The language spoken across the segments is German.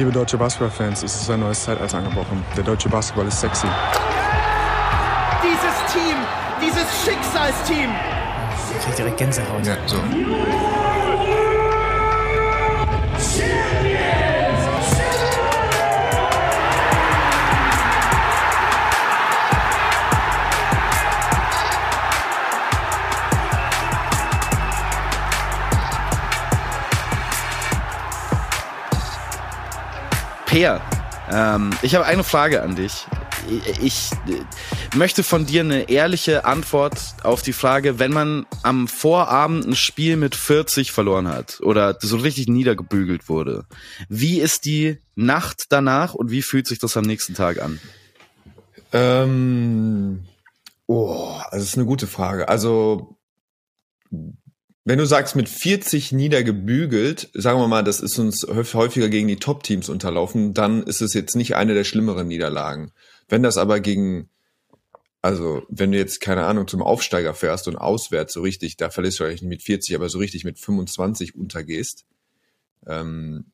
Liebe deutsche Basketballfans, es ist ein neues Zeitalter angebrochen. Der deutsche Basketball ist sexy. Dieses Team, dieses Schicksalsteam. Ich krieg direkt Gänsehaut. Ja, so. Peer, ähm, ich habe eine Frage an dich. Ich, möchte von dir eine ehrliche Antwort auf die Frage, wenn man am Vorabend ein Spiel mit 40 verloren hat oder so richtig niedergebügelt wurde. Wie ist die Nacht danach und wie fühlt sich das am nächsten Tag an? Ähm, oh, das ist eine gute Frage. Also wenn du sagst, mit 40 niedergebügelt, sagen wir mal, das ist uns häufiger gegen die Top-Teams unterlaufen, dann ist es jetzt nicht eine der schlimmeren Niederlagen. Wenn das aber gegen, also wenn du jetzt, keine Ahnung, zum Aufsteiger fährst und auswärts so richtig, da verlierst du eigentlich nicht mit 40, aber so richtig mit 25 untergehst, ähm,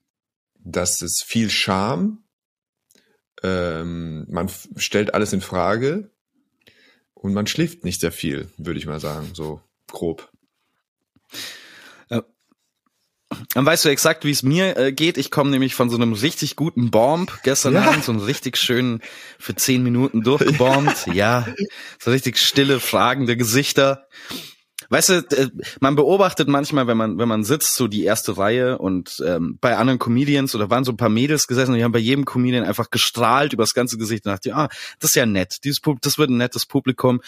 das ist viel Scham. Ähm, man stellt alles in Frage und man schläft nicht sehr viel, würde ich mal sagen, so grob. Dann weißt du exakt, wie es mir äh, geht. Ich komme nämlich von so einem richtig guten Bomb gestern Ja. Abend, so einen richtig schönen für zehn Minuten durchgebombt. ja, so richtig stille, fragende Gesichter. Weißt du, äh, man beobachtet manchmal, wenn man wenn man sitzt, so die erste Reihe und ähm, bei anderen Comedians oder waren so ein paar Mädels gesessen und die haben bei jedem Comedian einfach gestrahlt übers ganze Gesicht und dachte, ah, das ist ja nett. Dieses Pub das wird ein nettes Publikum.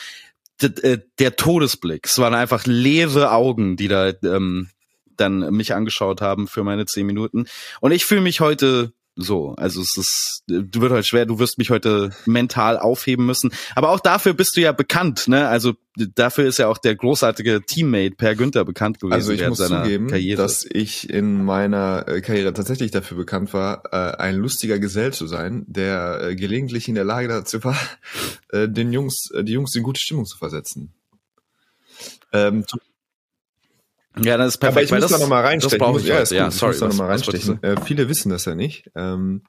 Äh, der Todesblick, es waren einfach leere Augen, die da ähm, dann mich angeschaut haben für meine zehn Minuten. Und ich fühle mich heute so. Also es ist, du wird halt schwer, du wirst mich heute mental aufheben müssen. Aber auch dafür bist du ja bekannt, ne? Also dafür ist ja auch der großartige Teammate Per Günther bekannt gewesen Also ich muss zugeben, Karriere. dass ich in meiner äh, Karriere tatsächlich dafür bekannt war, äh, ein lustiger Gesell zu sein, der äh, gelegentlich in der Lage dazu war, äh, den Jungs, äh, die Jungs in gute Stimmung zu versetzen. Ähm, ja, das ist perfekt. aber ich muss das, da nochmal das reinstechen. brauche muss- ich ja, ist gut, ja, ich sorry. muss da nochmal reinstechen. Äh, viele wissen das ja nicht, ähm,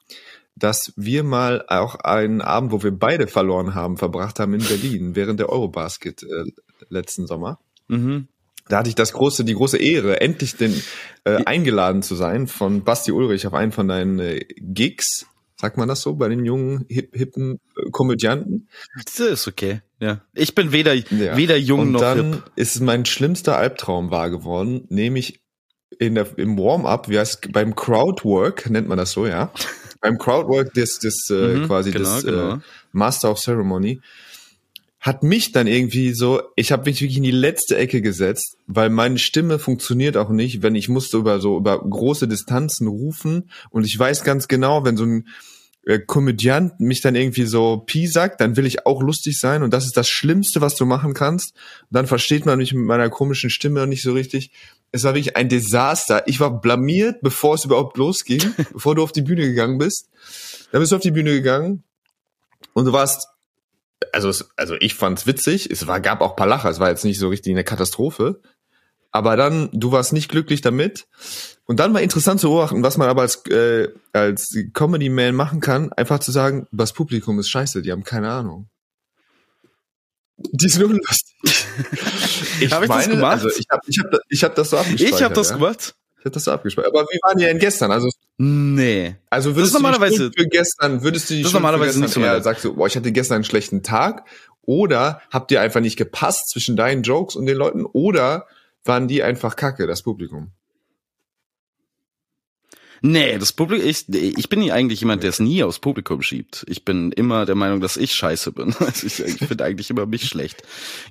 dass wir mal auch einen Abend, wo wir beide verloren haben, verbracht haben in Berlin während der Eurobasket äh, letzten Sommer. Mhm. Da hatte ich das große, die große Ehre, endlich den, äh, eingeladen zu sein von Basti Ulrich auf einen von deinen äh, Gigs. Sagt man das so bei den jungen, hip, hippen äh, Komödianten? Das ist okay. Ja. Ich bin weder, Ja. weder jung Und noch dann hip. ist mein schlimmster Albtraum wahr geworden, nämlich in der, im Warm-up, wie heißt beim Crowdwork, nennt man das so, ja. beim Crowdwork des, des äh, Mhm, quasi genau, des genau. Äh, Master of Ceremony, hat mich dann irgendwie so, ich habe mich wirklich in die letzte Ecke gesetzt, weil meine Stimme funktioniert auch nicht, wenn ich musste über so über große Distanzen rufen und ich weiß ganz genau, wenn so ein äh, Komödiant mich dann irgendwie so Pi sagt, dann will ich auch lustig sein und das ist das Schlimmste, was du machen kannst. Und dann versteht man mich mit meiner komischen Stimme nicht so richtig. Es war wirklich ein Desaster. Ich war blamiert, bevor es überhaupt losging, bevor du auf die Bühne gegangen bist. Dann bist du auf die Bühne gegangen und du warst, also, es, also ich fand's witzig. Es war, gab auch paar Lacher. Es war jetzt nicht so richtig eine Katastrophe. Aber dann, du warst nicht glücklich damit. Und dann war interessant zu beobachten, was man aber als, äh, als Comedy-Man machen kann, einfach zu sagen, das Publikum ist scheiße, die haben keine Ahnung. Die sind unlustig. Ich Hab ich das gemacht? Also ich habe ich hab, ich hab das so abgespeichert. Ich habe das ja. gemacht. Ich hab das so abgespeichert. Aber wie waren die denn gestern? Also, Nee. also Das würdest du normalerweise- Schuld für gestern, würdest du die Das normalerweise für nicht so gestern eher sagst du, boah, ich hatte gestern einen schlechten Tag? Oder habt ihr einfach nicht gepasst zwischen deinen Jokes und den Leuten? Oder waren die einfach kacke, das Publikum? Nee, das Publikum, ich, ich bin nie eigentlich jemand, der es nie aufs Publikum schiebt. Ich bin immer der Meinung, dass ich scheiße bin. Also ich ich finde eigentlich immer mich schlecht.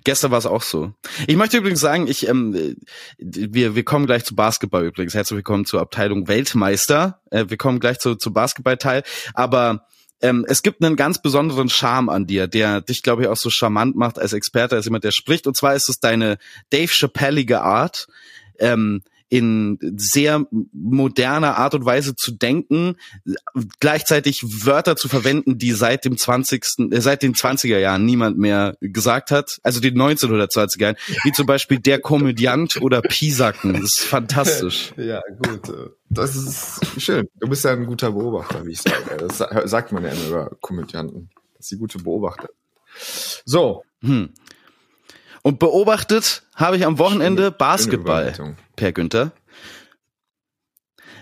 Gestern war es auch so. Ich möchte übrigens sagen, ich, ähm, wir, wir kommen gleich zu Basketball übrigens. Herzlich willkommen zur Abteilung Weltmeister. Äh, wir kommen gleich zu, zu Basketballteil. Aber ähm, es gibt einen ganz besonderen Charme an dir, der dich, glaube ich, auch so charmant macht als Experte, als jemand, der spricht. Und zwar ist es deine Dave Chappellige Art. Ähm, in sehr moderner Art und Weise zu denken, gleichzeitig Wörter zu verwenden, die seit dem 20. Äh, seit den 20er Jahren niemand mehr gesagt hat, also den 1920er Jahren, wie zum Beispiel der Komödiant oder Pisacken. Das ist fantastisch. Ja, gut. Das ist schön. Du bist ja ein guter Beobachter, wie ich sage. Das sagt man ja immer über Komödianten, dass sie gute Beobachter. So. Hm. Und beobachtet habe ich am Wochenende Schöne, Basketball, schöne Per Günther.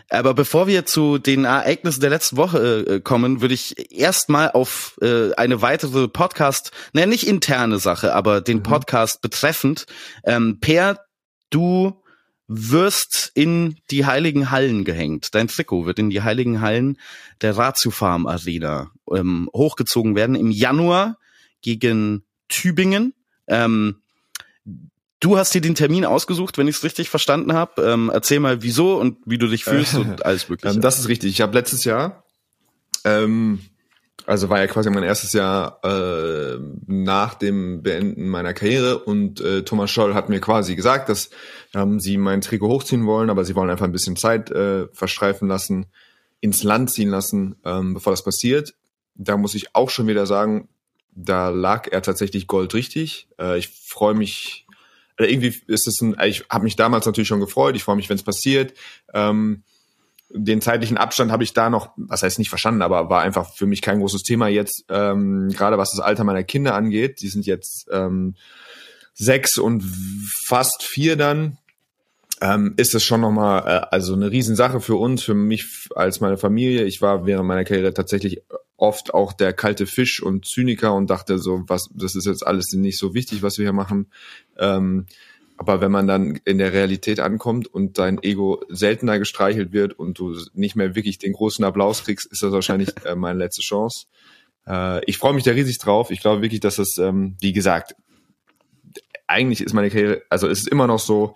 Aber bevor wir zu den Ereignissen der letzten Woche äh, kommen, würde ich erstmal auf äh, eine weitere Podcast, naja, nicht interne Sache, aber den mhm. Podcast betreffend. Ähm, per, du wirst in die heiligen Hallen gehängt. Dein Trikot wird in die heiligen Hallen der Ratio Farm Arena ähm, hochgezogen werden im Januar gegen Tübingen. Ähm, du hast dir den Termin ausgesucht, wenn ich es richtig verstanden habe. Ähm, erzähl mal, wieso und wie du dich fühlst und alles mögliche. Ähm, das ist richtig. Ich habe letztes Jahr ähm, also war ja quasi mein erstes Jahr äh, nach dem Beenden meiner Karriere und äh, Thomas Scholl hat mir quasi gesagt, dass ähm, sie mein Trikot hochziehen wollen, aber sie wollen einfach ein bisschen Zeit äh, verstreifen lassen, ins Land ziehen lassen, ähm, bevor das passiert. Da muss ich auch schon wieder sagen, da lag er tatsächlich goldrichtig. Äh, ich freue mich, äh, irgendwie ist es ein, ich habe mich damals natürlich schon gefreut, ich freue mich, wenn es passiert. Ähm, den zeitlichen Abstand habe ich da noch, was heißt nicht verstanden, aber war einfach für mich kein großes Thema jetzt, ähm, gerade was das Alter meiner Kinder angeht. Die sind jetzt ähm, sechs und fast vier dann. Ähm, ist es schon nochmal äh, also eine Riesensache für uns, für mich als meine Familie. Ich war während meiner Karriere tatsächlich oft auch der kalte Fisch und Zyniker und dachte so, was, das ist jetzt alles nicht so wichtig, was wir hier machen. Ähm, aber wenn man dann in der Realität ankommt und dein Ego seltener gestreichelt wird und du nicht mehr wirklich den großen Applaus kriegst, ist das wahrscheinlich äh, meine letzte Chance. Äh, ich freue mich da riesig drauf. Ich glaube wirklich, dass das, ähm, wie gesagt, eigentlich ist meine Karriere, also es ist immer noch so,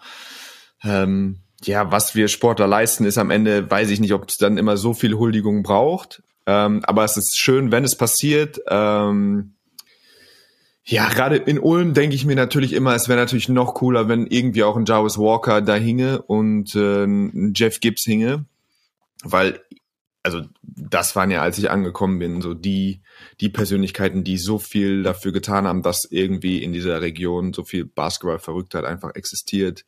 ähm, ja, was wir Sportler leisten, ist am Ende, weiß ich nicht, ob es dann immer so viel Huldigung braucht. Ähm, aber es ist schön, wenn es passiert. Ähm, ja, gerade in Ulm denke ich mir natürlich immer, es wäre natürlich noch cooler, wenn irgendwie auch ein Jarvis Walker da hinge und äh, ein Jeff Gibbs hinge, weil also das waren ja, als ich angekommen bin, so die die Persönlichkeiten, die so viel dafür getan haben, dass irgendwie in dieser Region so viel Basketball-Verrücktheit einfach existiert.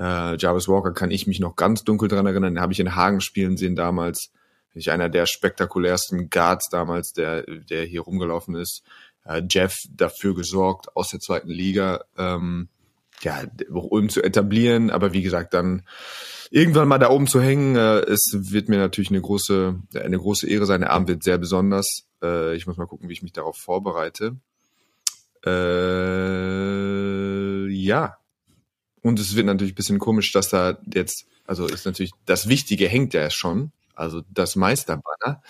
Äh, Jarvis Walker kann ich mich noch ganz dunkel dran erinnern, den habe ich in Hagen spielen sehen damals. Ich einer der spektakulärsten Guards damals, der der hier rumgelaufen ist äh, Jeff dafür gesorgt, aus der zweiten Liga ähm, ja, Ulm zu etablieren. Aber wie gesagt, dann irgendwann mal da oben zu hängen, äh, es wird mir natürlich eine große, eine große Ehre sein. Der Abend wird sehr besonders. Äh, ich muss mal gucken, wie ich mich darauf vorbereite. Äh, ja. Und es wird natürlich ein bisschen komisch, dass da jetzt, also ist natürlich, das Wichtige hängt ja schon also das Meisterbanner.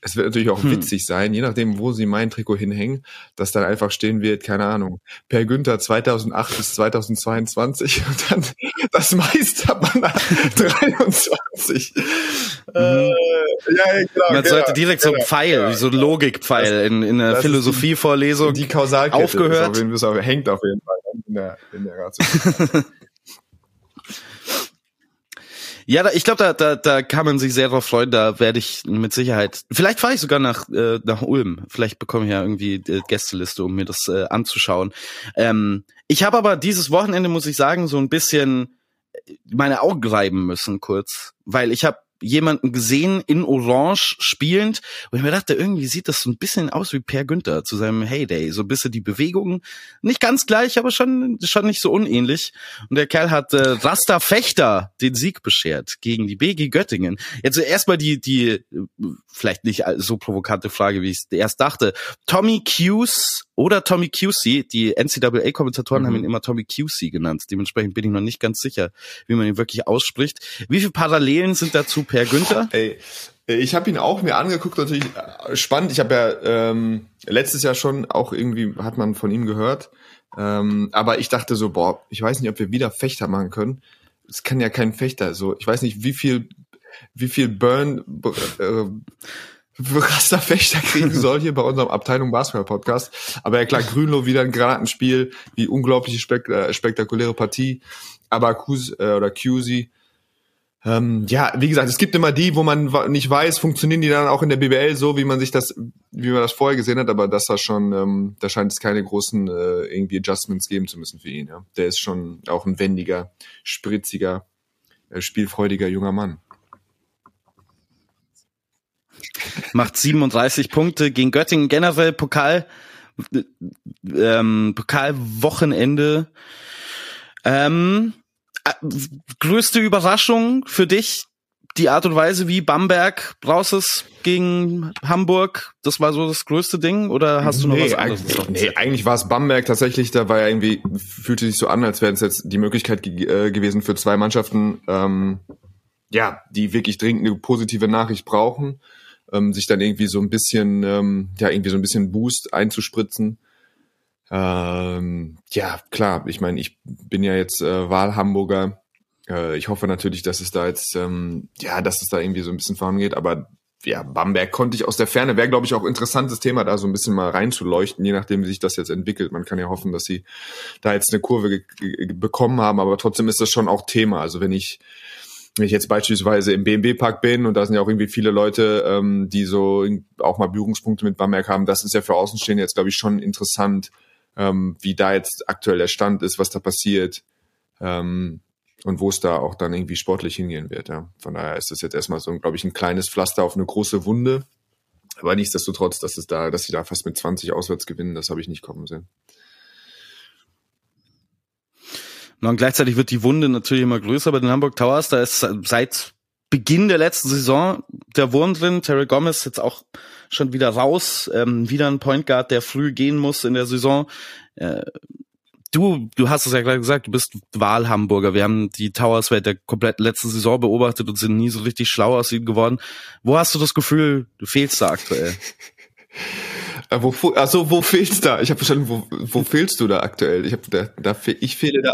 Es wird natürlich auch hm. witzig sein, je nachdem, wo sie mein Trikot hinhängen, dass dann einfach stehen wird, keine Ahnung, Per Günther 2008 bis 2022 und dann das Meisterbanner 23. Mhm. Äh, ja, genau, Man genau, sollte direkt genau, so ein Pfeil, genau. so ein Logikpfeil in, in einer Philosophievorlesung die, die Kausalkette aufgehört. Ist auf, hängt auf jeden Fall in der, in der. Ja, da, ich glaube, da, da, da kann man sich sehr drauf freuen. Da werde ich mit Sicherheit. Vielleicht fahre ich sogar nach äh, nach Ulm. Vielleicht bekomme ich ja irgendwie die Gästeliste, um mir das äh, anzuschauen. Ähm, ich habe aber dieses Wochenende, muss ich sagen, so ein bisschen meine Augen reiben müssen kurz, weil ich habe jemanden gesehen in Orange spielend, wo ich mir dachte, irgendwie sieht das so ein bisschen aus wie Per Günther zu seinem Heyday. So ein bisschen die Bewegungen, nicht ganz gleich, aber schon, schon nicht so unähnlich. Und der Kerl hat äh, Rasta Fechter den Sieg beschert gegen die BG Göttingen. Jetzt erstmal die, die, vielleicht nicht so provokante Frage, wie ich es erst dachte. Tommy Hughes oder Tommy QC. Die NCAA-Kommentatoren mhm. haben ihn immer Tommy QC genannt. Dementsprechend bin ich noch nicht ganz sicher, wie man ihn wirklich ausspricht. Wie viele Parallelen sind dazu Per Günther? Ey, ich habe ihn auch mir angeguckt, natürlich äh, spannend. Ich habe ja ähm, letztes Jahr schon auch irgendwie, hat man von ihm gehört. Ähm, aber ich dachte so, boah, ich weiß nicht, ob wir wieder Fechter machen können. Es kann ja kein Fechter. So, ich weiß nicht, wie viel, wie viel Burn, äh, Rasterfechter kriegen soll hier bei unserem Abteilung Basketball Podcast. Aber ja klar, Grünloh wieder ein Granatenspiel, wie unglaubliche spek äh, spektakuläre Partie. Aber Kuz äh, oder QZ Ähm, ja, wie gesagt, es gibt immer die, wo man nicht weiß, funktionieren die dann auch in der BBL so, wie man sich das, wie man das vorher gesehen hat, aber das war schon, ähm, da scheint es keine großen äh, irgendwie Adjustments geben zu müssen für ihn. Ja. Der ist schon auch ein wendiger, spritziger, äh, spielfreudiger junger Mann. Macht 37 Punkte gegen Göttingen generell Pokal, ähm, Pokalwochenende. Ähm, äh, größte Überraschung für dich die Art und Weise, wie Bamberg raus ist gegen Hamburg, das war so das größte Ding oder hast du noch nee, was anderes? Eigentlich, nee, eigentlich war es Bamberg tatsächlich, da war ja irgendwie, fühlte sich so an, als wäre es jetzt die Möglichkeit ge äh, gewesen für zwei Mannschaften, ähm, ja, die wirklich dringend eine positive Nachricht brauchen, ähm, sich dann irgendwie so ein bisschen, ähm, ja, irgendwie so ein bisschen Boost einzuspritzen. Ähm, ja, klar, ich meine, ich bin ja jetzt äh, Wahlhamburger. Äh, ich hoffe natürlich, dass es da jetzt, ähm, ja, dass es da irgendwie so ein bisschen vorangeht, aber ja, Bamberg konnte ich aus der Ferne, wäre glaube ich auch interessantes Thema, da so ein bisschen mal reinzuleuchten, je nachdem, wie sich das jetzt entwickelt. Man kann ja hoffen, dass sie da jetzt eine Kurve bekommen haben, aber trotzdem ist das schon auch Thema. Also wenn ich wenn ich jetzt beispielsweise im BMW-Park bin und da sind ja auch irgendwie viele Leute, ähm, die so auch mal Berührungspunkte mit Bamberg haben, das ist ja für Außenstehende jetzt, glaube ich, schon interessant, ähm, wie da jetzt aktuell der Stand ist, was da passiert ähm, und wo es da auch dann irgendwie sportlich hingehen wird. Ja. Von daher ist das jetzt erstmal so, glaube ich, ein kleines Pflaster auf eine große Wunde. Aber nichtsdestotrotz, dass es da, dass sie da fast mit 20 auswärts gewinnen, das habe ich nicht kommen sehen. Und gleichzeitig wird die Wunde natürlich immer größer bei den Hamburg Towers. Da ist seit Beginn der letzten Saison der Wurm drin. Terry Gomez jetzt auch schon wieder raus. Ähm, wieder ein Point Guard, der früh gehen muss in der Saison. Äh, du, du hast es ja gerade gesagt, du bist Wahlhamburger. Wir haben die Towers während der kompletten letzten Saison beobachtet und sind nie so richtig schlau aus ihnen geworden. Wo hast du das Gefühl, du fehlst da aktuell? Äh, wo, also wo fehlst da? Ich habe verstanden, wo, wo fehlst du da aktuell? Ich, hab, da, da, ich fehle da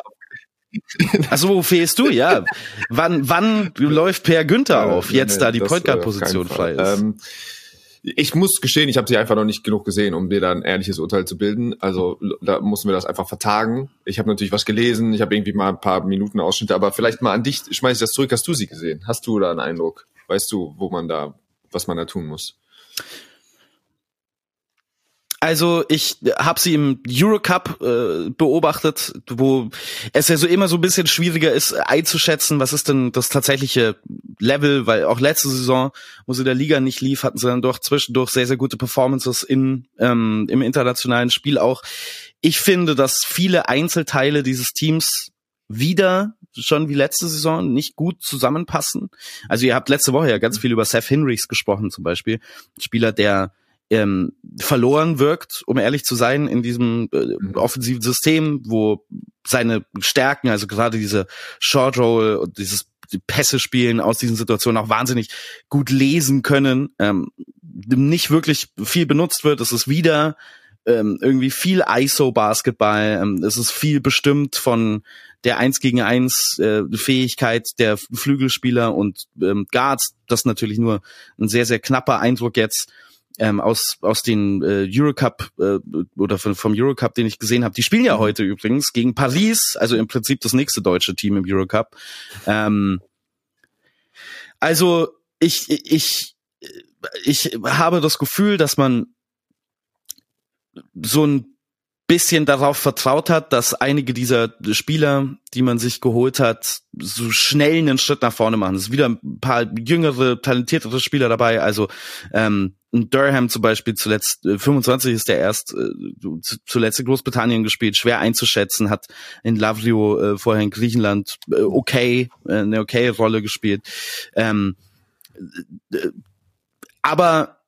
also wo fehlst du? Ja. Wann, wann läuft Per Günther auf, jetzt da die Point Guard Position frei ist? Ähm, ich muss gestehen, ich habe sie einfach noch nicht genug gesehen, um dir da ein ehrliches Urteil zu bilden. Also da mussten wir das einfach vertagen. Ich habe natürlich was gelesen, ich habe irgendwie mal ein paar Minuten Ausschnitte, aber vielleicht mal an dich, schmeiß ich das zurück. Hast du sie gesehen? Hast du da einen Eindruck? Weißt du, wo man da, was man da tun muss? Also ich habe sie im Eurocup äh, beobachtet, wo es ja so immer so ein bisschen schwieriger ist einzuschätzen, was ist denn das tatsächliche Level, weil auch letzte Saison, wo sie der Liga nicht lief, hatten sie dann doch zwischendurch sehr, sehr gute Performances in, ähm, im internationalen Spiel auch. Ich finde, dass viele Einzelteile dieses Teams wieder schon wie letzte Saison nicht gut zusammenpassen. Also ihr habt letzte Woche ja ganz viel über Seth Hinrichs gesprochen zum Beispiel. Spieler, der ähm, verloren wirkt, um ehrlich zu sein, in diesem äh, mhm. offensiven System, wo seine Stärken, also gerade diese Short Roll und dieses Pässe spielen aus diesen Situationen auch wahnsinnig gut lesen können, ähm, nicht wirklich viel benutzt wird. Es ist wieder ähm, irgendwie viel ISO-Basketball. Ähm, es ist viel bestimmt von der Eins gegen Eins äh, Fähigkeit der Flügelspieler und ähm, Guards. Das natürlich nur ein sehr, sehr knapper Eindruck jetzt ähm, aus aus den äh, Eurocup äh, oder von, vom Eurocup, den ich gesehen habe. Die spielen ja mhm. heute übrigens gegen Paris, also im Prinzip das nächste deutsche Team im Eurocup. Ähm, also ich ich ich habe das Gefühl, dass man so ein bisschen darauf vertraut hat, dass einige dieser Spieler, die man sich geholt hat, so schnell einen Schritt nach vorne machen. Es ist wieder ein paar jüngere, talentiertere Spieler dabei. Also ähm, Durham zum Beispiel zuletzt, 25 äh, ist der erst äh, zuletzt in Großbritannien gespielt, schwer einzuschätzen, hat in Lavrio äh, vorher in Griechenland äh, okay, äh, eine okay Rolle gespielt. Ähm, äh, aber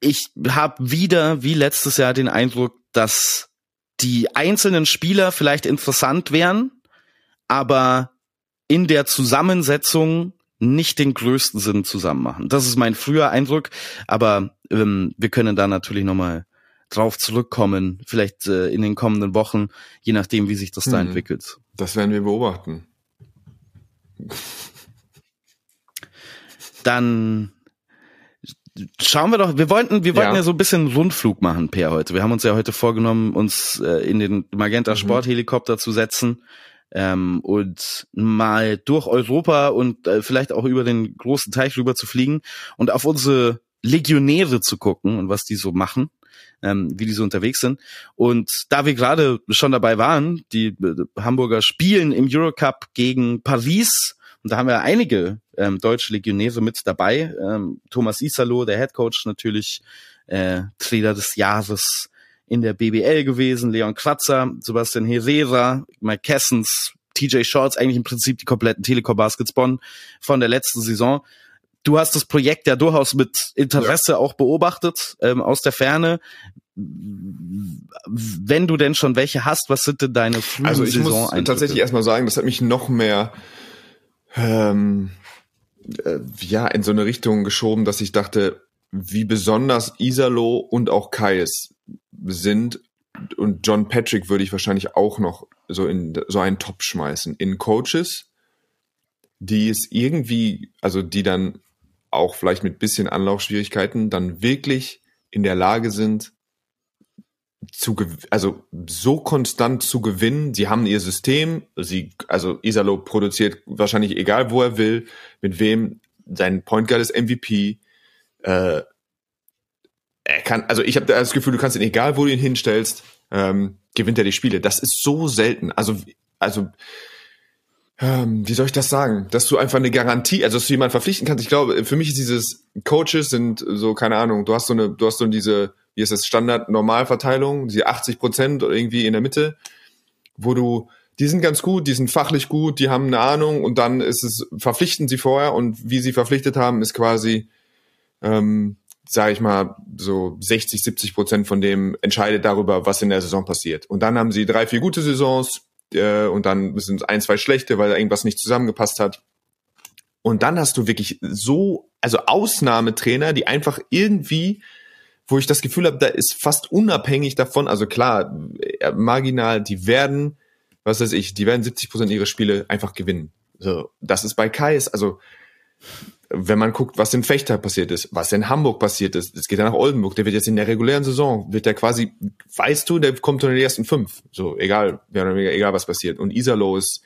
ich habe wieder, wie letztes Jahr, den Eindruck, dass die einzelnen Spieler vielleicht interessant wären, aber in der Zusammensetzung nicht den größten Sinn zusammen machen. Das ist mein früher Eindruck, aber ähm, wir können da natürlich nochmal drauf zurückkommen, vielleicht äh, in den kommenden Wochen, je nachdem, wie sich das hm. da entwickelt. Das werden wir beobachten. Dann schauen wir doch, wir wollten, wir wollten ja, ja so ein bisschen Rundflug machen, Per, heute. Wir haben uns ja heute vorgenommen, uns äh, in den Magenta mhm. Sporthelikopter zu setzen ähm, und mal durch Europa und äh, vielleicht auch über den großen Teich rüber zu fliegen und auf unsere Legionäre zu gucken und was die so machen, ähm, wie die so unterwegs sind. Und da wir gerade schon dabei waren, die äh, Hamburger spielen im Eurocup gegen Paris und da haben wir einige ähm, deutsche Legionäre mit dabei. Ähm, Thomas Isalo, der Head Coach natürlich, äh, Trainer des Jahres in der BBL gewesen, Leon Kratzer, Sebastian Herrera, Mike Kessens, TJ Shorts, eigentlich im Prinzip die kompletten Telekom Baskets Bonn von der letzten Saison. Du hast das Projekt ja durchaus mit Interesse ja. auch beobachtet, ähm, aus der Ferne. Wenn du denn schon welche hast, was sind denn deine frühen Also ich muss tatsächlich erstmal sagen, das hat mich noch mehr ähm, äh, ja in so eine Richtung geschoben, dass ich dachte, wie besonders Isalo und auch Kais sind. Und John Patrick würde ich wahrscheinlich auch noch so in so einen Top schmeißen. In Coaches, die es irgendwie, also die dann auch vielleicht mit bisschen Anlaufschwierigkeiten dann wirklich in der Lage sind, zu also so konstant zu gewinnen. Sie haben ihr System, sie also Isalo produziert wahrscheinlich egal wo er will, mit wem sein Point Guard ist MVP. Äh, er kann, also ich habe das Gefühl, du kannst ihn egal wo du ihn hinstellst, ähm, gewinnt er die Spiele. Das ist so selten. Also also ähm, wie soll ich das sagen, dass du einfach eine Garantie, also dass du jemanden verpflichten kannst. Ich glaube, für mich ist dieses Coaches sind so keine Ahnung. Du hast so eine, du hast so diese wie ist das Standard Normalverteilung, die 80 Prozent irgendwie in der Mitte, wo du, die sind ganz gut, die sind fachlich gut, die haben eine Ahnung und dann ist es, verpflichten sie vorher und wie sie verpflichtet haben, ist quasi, ähm, sage ich mal, so 60, 70 Prozent von dem entscheidet darüber, was in der Saison passiert. Und dann haben sie drei, vier gute Saisons äh, und dann sind es ein, zwei schlechte, weil irgendwas nicht zusammengepasst hat. Und dann hast du wirklich so, also Ausnahmetrainer, die einfach irgendwie wo ich das Gefühl habe, da ist fast unabhängig davon, also klar, äh, marginal, die werden, was weiß ich, die werden 70 Prozent ihrer Spiele einfach gewinnen. So, das ist bei Kais, also wenn man guckt, was in Fechter passiert ist, was in Hamburg passiert ist, es geht ja nach Oldenburg, der wird jetzt in der regulären Saison, wird der quasi, weißt du, der kommt in den ersten fünf, so, egal, egal was passiert. Und Isalo ist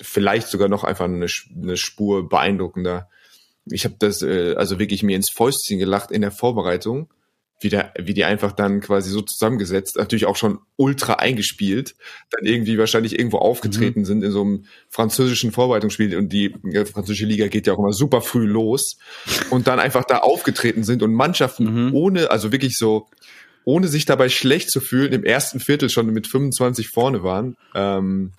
vielleicht sogar noch einfach eine, eine Spur beeindruckender. Ich habe das äh, also wirklich mir ins Fäustchen gelacht in der Vorbereitung, wie, der, wie die einfach dann quasi so zusammengesetzt, natürlich auch schon ultra eingespielt, dann irgendwie wahrscheinlich irgendwo aufgetreten mhm. sind in so einem französischen Vorbereitungsspiel und die französische Liga geht ja auch immer super früh los und dann einfach da aufgetreten sind und Mannschaften mhm. ohne, also wirklich so, ohne sich dabei schlecht zu fühlen, im ersten Viertel schon mit 25 vorne waren. Ähm,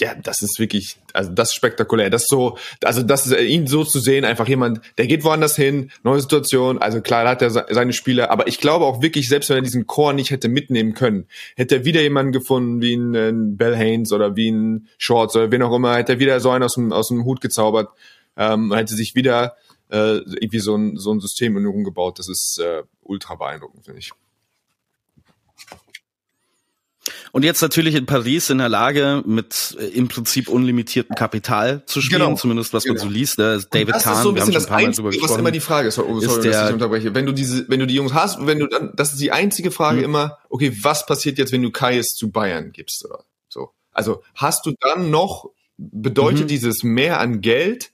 ja, das ist wirklich, also das ist spektakulär. Das ist so, also das ist ihn so zu sehen, einfach jemand, der geht woanders hin, neue Situation. Also klar, da hat er seine Spiele, aber ich glaube auch wirklich, selbst wenn er diesen Chor nicht hätte mitnehmen können, hätte er wieder jemanden gefunden wie ein, ein Bell Haynes oder wie ein Shorts oder wen auch immer, hätte er wieder so einen aus dem, aus dem Hut gezaubert, ähm, hätte sich wieder äh, irgendwie so ein, so ein System in umgebaut. Das ist äh, ultra beeindruckend, finde ich. Und jetzt natürlich in Paris in der Lage, mit äh, im Prinzip unlimitiertem Kapital zu spielen, genau. zumindest was genau. man so liest. Da ist David das Kahn, ist so ein bisschen das Einzige, was immer die Frage ist, sorry, ist der, dass ich unterbreche. Wenn du diese, wenn du die Jungs hast, wenn du dann, das ist die einzige Frage mhm. immer, okay, was passiert jetzt, wenn du Kais zu Bayern gibst oder so? Also hast du dann noch, bedeutet mhm. dieses mehr an Geld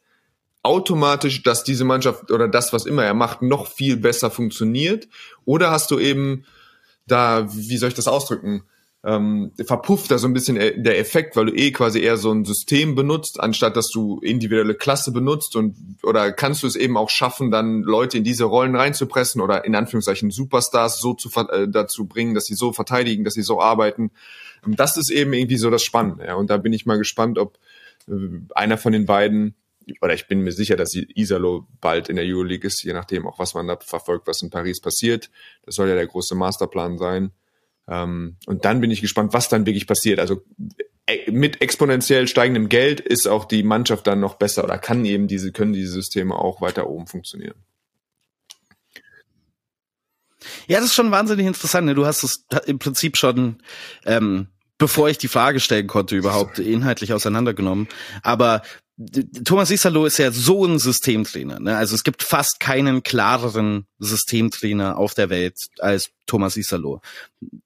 automatisch, dass diese Mannschaft oder das, was immer er macht, noch viel besser funktioniert? Oder hast du eben da, wie soll ich das ausdrücken? Ähm, verpufft da so ein bisschen äh, der Effekt, weil du eh quasi eher so ein System benutzt, anstatt dass du individuelle Klasse benutzt und oder kannst du es eben auch schaffen, dann Leute in diese Rollen reinzupressen oder in Anführungszeichen Superstars so zu äh, dazu bringen, dass sie so verteidigen, dass sie so arbeiten. Das ist eben irgendwie so das Spannende. Ja. Und da bin ich mal gespannt, ob äh, einer von den beiden oder ich bin mir sicher, dass Isalo bald in der Euroleague ist, je nachdem auch, was man da verfolgt, was in Paris passiert. Das soll ja der große Masterplan sein. Ähm, und dann bin ich gespannt, was dann wirklich passiert. Also äh, mit exponentiell steigendem Geld ist auch die Mannschaft dann noch besser oder kann eben diese, können diese Systeme auch weiter oben funktionieren. Ja, das ist schon wahnsinnig interessant. Ne? Du hast es im Prinzip schon, ähm, bevor ich die Frage stellen konnte, überhaupt inhaltlich auseinandergenommen. Aber Thomas Isalo ist ja so ein Systemtrainer. Ne? Also es gibt fast keinen klareren Systemtrainer auf der Welt als Thomas Isalo.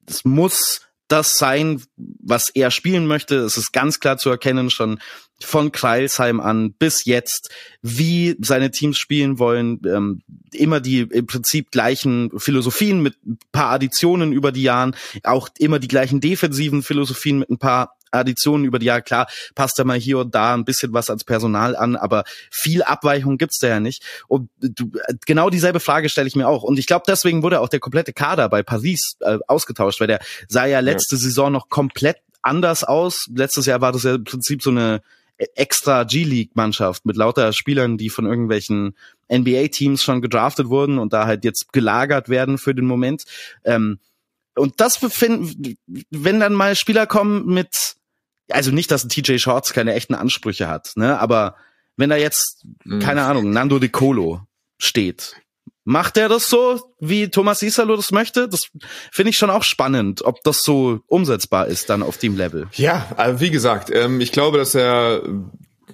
Es muss das sein, was er spielen möchte. Es ist ganz klar zu erkennen, schon von Kreilsheim an bis jetzt, wie seine Teams spielen wollen. Ähm, immer die im Prinzip gleichen Philosophien mit ein paar Additionen über die Jahren, auch immer die gleichen defensiven Philosophien mit ein paar Additionen über die Jahre. Klar, passt da mal hier und da ein bisschen was als Personal an, aber viel Abweichung gibt's da ja nicht. Und du, genau dieselbe Frage stelle ich mir auch. Und ich glaube, deswegen wurde auch der komplette Kader bei Paris äh, ausgetauscht, weil der sah ja letzte ja. Saison noch komplett anders aus. Letztes Jahr war das ja im Prinzip so eine extra G-League-Mannschaft mit lauter Spielern, die von irgendwelchen NBA-Teams schon gedraftet wurden und da halt jetzt gelagert werden für den Moment. Ähm, und das befinden, wenn dann mal Spieler kommen mit, also nicht, dass ein TJ Shorts keine echten Ansprüche hat, ne, aber wenn da jetzt, mhm. keine Ahnung, Nando De Colo steht, Macht er das so, wie Thomas Isalo das möchte? Das finde ich schon auch spannend, ob das so umsetzbar ist dann auf dem Level. Ja, also wie gesagt, ähm, ich glaube, dass er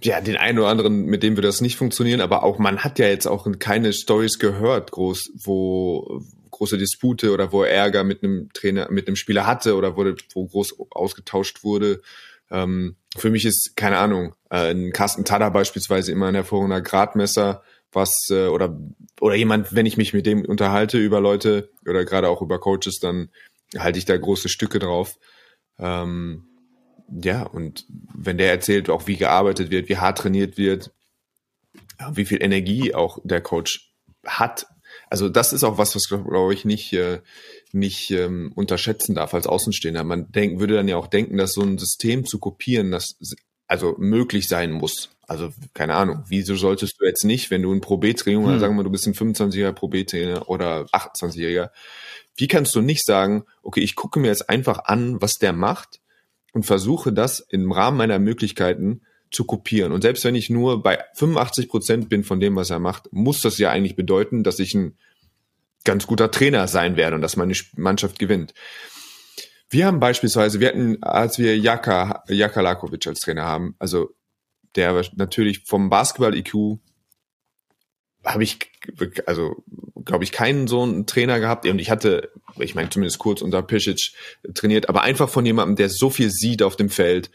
ja den einen oder anderen, mit dem würde das nicht funktionieren, aber auch man hat ja jetzt auch keine Stories gehört, groß, wo große Dispute oder wo Ärger mit einem Trainer, mit einem Spieler hatte oder wurde, wo groß ausgetauscht wurde. Ähm, für mich ist keine Ahnung, äh, ein Carsten Tada beispielsweise immer ein hervorragender Gradmesser was äh, oder oder jemand, wenn ich mich mit dem unterhalte über Leute oder gerade auch über Coaches, dann halte ich da große Stücke drauf. Ähm, ja, und wenn der erzählt, auch wie gearbeitet wird, wie hart trainiert wird, wie viel Energie auch der Coach hat. Also das ist auch was, was glaube ich nicht äh, nicht ähm, unterschätzen darf als Außenstehender. Man denk, würde dann ja auch denken, dass so ein System zu kopieren, das also möglich sein muss. Also keine Ahnung, wieso solltest du jetzt nicht, wenn du ein Pro B-Trainer, hm. sagen wir, du bist ein 25-jähriger Pro B-Trainer oder 28-jähriger, wie kannst du nicht sagen, okay, ich gucke mir jetzt einfach an, was der macht und versuche das im Rahmen meiner Möglichkeiten zu kopieren. Und selbst wenn ich nur bei 85 Prozent bin von dem, was er macht, muss das ja eigentlich bedeuten, dass ich ein ganz guter Trainer sein werde und dass meine Mannschaft gewinnt. Wir haben beispielsweise, wir hatten, als wir Jaka, Jaka Lakovic als Trainer haben, also der natürlich vom Basketball-IQ habe ich, also glaube ich, keinen so einen Trainer gehabt. Und ich hatte, ich meine, zumindest kurz unter Pisic trainiert, aber einfach von jemandem, der so viel sieht auf dem Feld,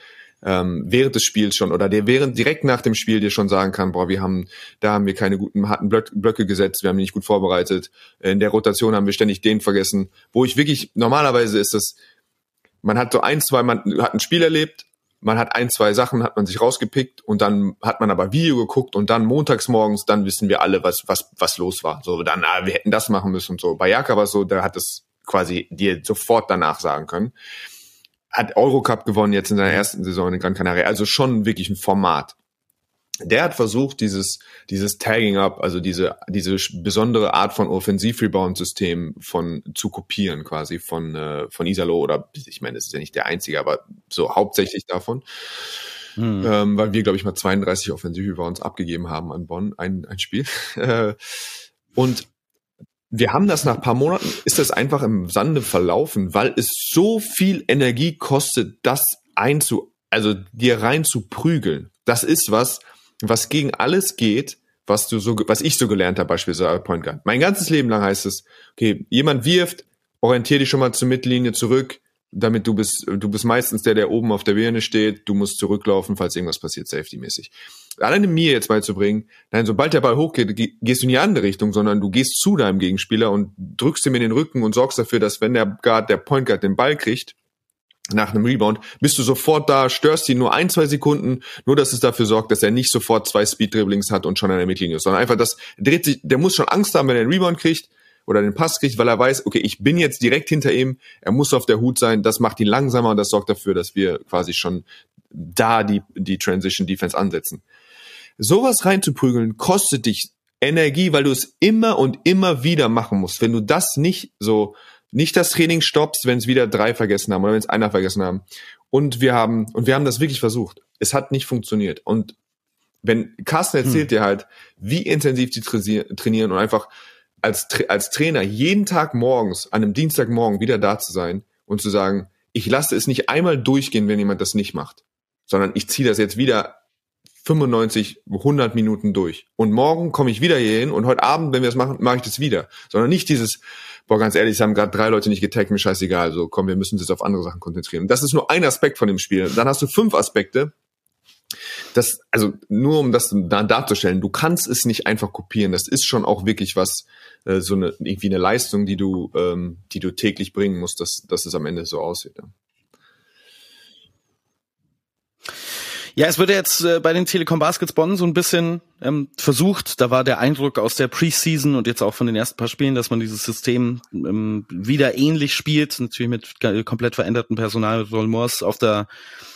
ähm, während des Spiels schon oder der während direkt nach dem Spiel dir schon sagen kann, boah, wir haben, da haben wir keine guten, harten Blöcke gesetzt, wir haben die nicht gut vorbereitet. In der Rotation haben wir ständig den vergessen. Wo ich wirklich, normalerweise ist das, man hat so ein, zwei, man hat ein Spiel erlebt, man hat ein, zwei Sachen, hat man sich rausgepickt und dann hat man aber Video geguckt und dann montags morgens, dann wissen wir alle, was, was, was los war. So, dann, ah, wir hätten das machen müssen und so. Bei Jaka war es so, der hat es quasi dir sofort danach sagen können. Hat Eurocup gewonnen jetzt in seiner ersten Saison in Gran Canaria. Also schon wirklich ein Format der hat versucht, dieses, dieses Tagging Up, also diese, diese besondere Art von Offensiv-Rebound-System von, zu kopieren quasi von, äh, von Isalo oder, ich meine, das ist ja nicht der einzige, aber so hauptsächlich davon. Hm. Ähm, weil wir, glaube ich, mal 32 Offensiv-Rebounds abgegeben haben an Bonn, ein, ein Spiel. Und wir haben das nach paar Monaten, ist das einfach im Sande verlaufen, weil es so viel Energie kostet, das einzu, also dir rein zu prügeln. Das ist was, was gegen alles geht, was du so, was ich so gelernt habe, beispielsweise Point Guard. Mein ganzes Leben lang heißt es, okay, jemand wirft, orientier dich schon mal zur Mittellinie zurück, damit du bist, du bist meistens der, der oben auf der Birne steht, du musst zurücklaufen, falls irgendwas passiert, safety-mäßig. Alleine mir jetzt beizubringen, nein, sobald der Ball hochgeht, gehst du in die andere Richtung, sondern du gehst zu deinem Gegenspieler und drückst ihm in den Rücken und sorgst dafür, dass wenn der Guard, der Point Guard den Ball kriegt, nach einem Rebound, bist du sofort da, störst ihn nur ein, zwei Sekunden, nur dass es dafür sorgt, dass er nicht sofort zwei Speed-Dribblings hat und schon an der Mittellinie ist, sondern einfach das dreht sich, der muss schon Angst haben, wenn er den Rebound kriegt oder den Pass kriegt, weil er weiß, okay, ich bin jetzt direkt hinter ihm, er muss auf der Hut sein, das macht ihn langsamer und das sorgt dafür, dass wir quasi schon da die, die Transition Defense ansetzen. Sowas reinzuprügeln kostet dich Energie, weil du es immer und immer wieder machen musst. Wenn du das nicht so nicht das Training stoppst, wenn es wieder drei vergessen haben oder wenn es einer vergessen haben. Und wir haben, und wir haben das wirklich versucht. Es hat nicht funktioniert. Und wenn Carsten erzählt hm. dir halt, wie intensiv die trainieren und einfach als, als Trainer jeden Tag morgens, an einem Dienstagmorgen wieder da zu sein und zu sagen, ich lasse es nicht einmal durchgehen, wenn jemand das nicht macht, sondern ich ziehe das jetzt wieder 95, 100 Minuten durch. Und morgen komme ich wieder hier hin und heute Abend, wenn wir das machen, mache ich das wieder. Sondern nicht dieses, boah, ganz ehrlich, es haben gerade drei Leute nicht getaggt, mir scheißegal, so komm, wir müssen uns jetzt auf andere Sachen konzentrieren. Das ist nur ein Aspekt von dem Spiel. Dann hast du fünf Aspekte. Das, also nur um das da darzustellen, du kannst es nicht einfach kopieren. Das ist schon auch wirklich was, äh, so eine irgendwie eine Leistung, die du, ähm, die du täglich bringen musst, dass, dass es am Ende so aussieht. Ja. Ja, es wurde jetzt äh, bei den Telekom Baskets Bonn so ein bisschen ähm, versucht. Da war der Eindruck aus der Preseason und jetzt auch von den ersten paar Spielen, dass man dieses System ähm, wieder ähnlich spielt, natürlich mit komplett verändertem Personal, mit Roll Morse auf der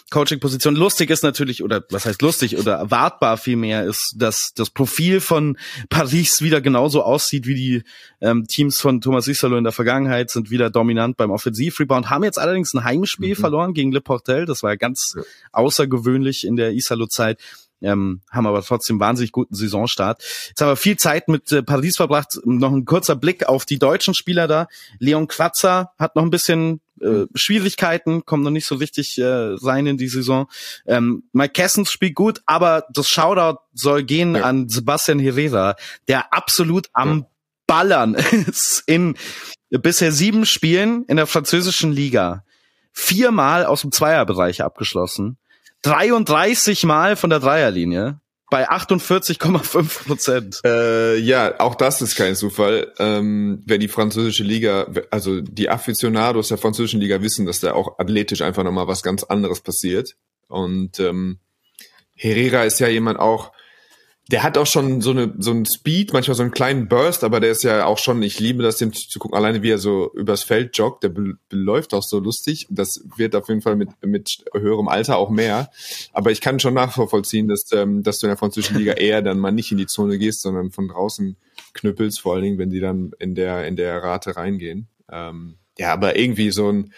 Coaching-Position. Lustig ist natürlich, oder was heißt lustig, oder erwartbar vielmehr ist, dass das Profil von Paris wieder genauso aussieht wie die ähm, Teams von Thomas Isalo in der Vergangenheit, sind wieder dominant beim Offensivrebound, haben jetzt allerdings ein Heimspiel mhm. verloren gegen Le Portel. Das war ganz ja. außergewöhnlich in der Isalo-Zeit ähm, haben aber trotzdem wahnsinnig guten Saisonstart. Jetzt haben wir viel Zeit mit äh, Paris verbracht. Noch ein kurzer Blick auf die deutschen Spieler da. Leon Quatzer hat noch ein bisschen äh, Schwierigkeiten, kommt noch nicht so richtig äh, rein in die Saison. Ähm, Mike Kessens spielt gut, aber das Shoutout soll gehen ja. an Sebastian Herrera, der absolut am ja. Ballern ist in bisher sieben Spielen in der französischen Liga. Viermal aus dem Zweierbereich abgeschlossen 33 Mal von der Dreierlinie bei 48,5 Prozent. Äh, ja, auch das ist kein Zufall. Ähm, wenn die französische Liga, also die Aficionados der französischen Liga wissen, dass da auch athletisch einfach nochmal was ganz anderes passiert. Und ähm, Herrera ist ja jemand auch, der hat auch schon so eine so einen Speed, manchmal so einen kleinen Burst, aber der ist ja auch schon, ich liebe das dem zu gucken, alleine wie er so übers Feld joggt, der beläuft auch so lustig. Das wird auf jeden Fall mit mit höherem Alter auch mehr, aber ich kann schon nachvollziehen, dass ähm, dass du in der französischen Liga eher dann mal nicht in die Zone gehst, sondern von draußen knüppelst, vor allen Dingen, wenn die dann in der in der Rate reingehen. Ähm, ja, aber irgendwie so ein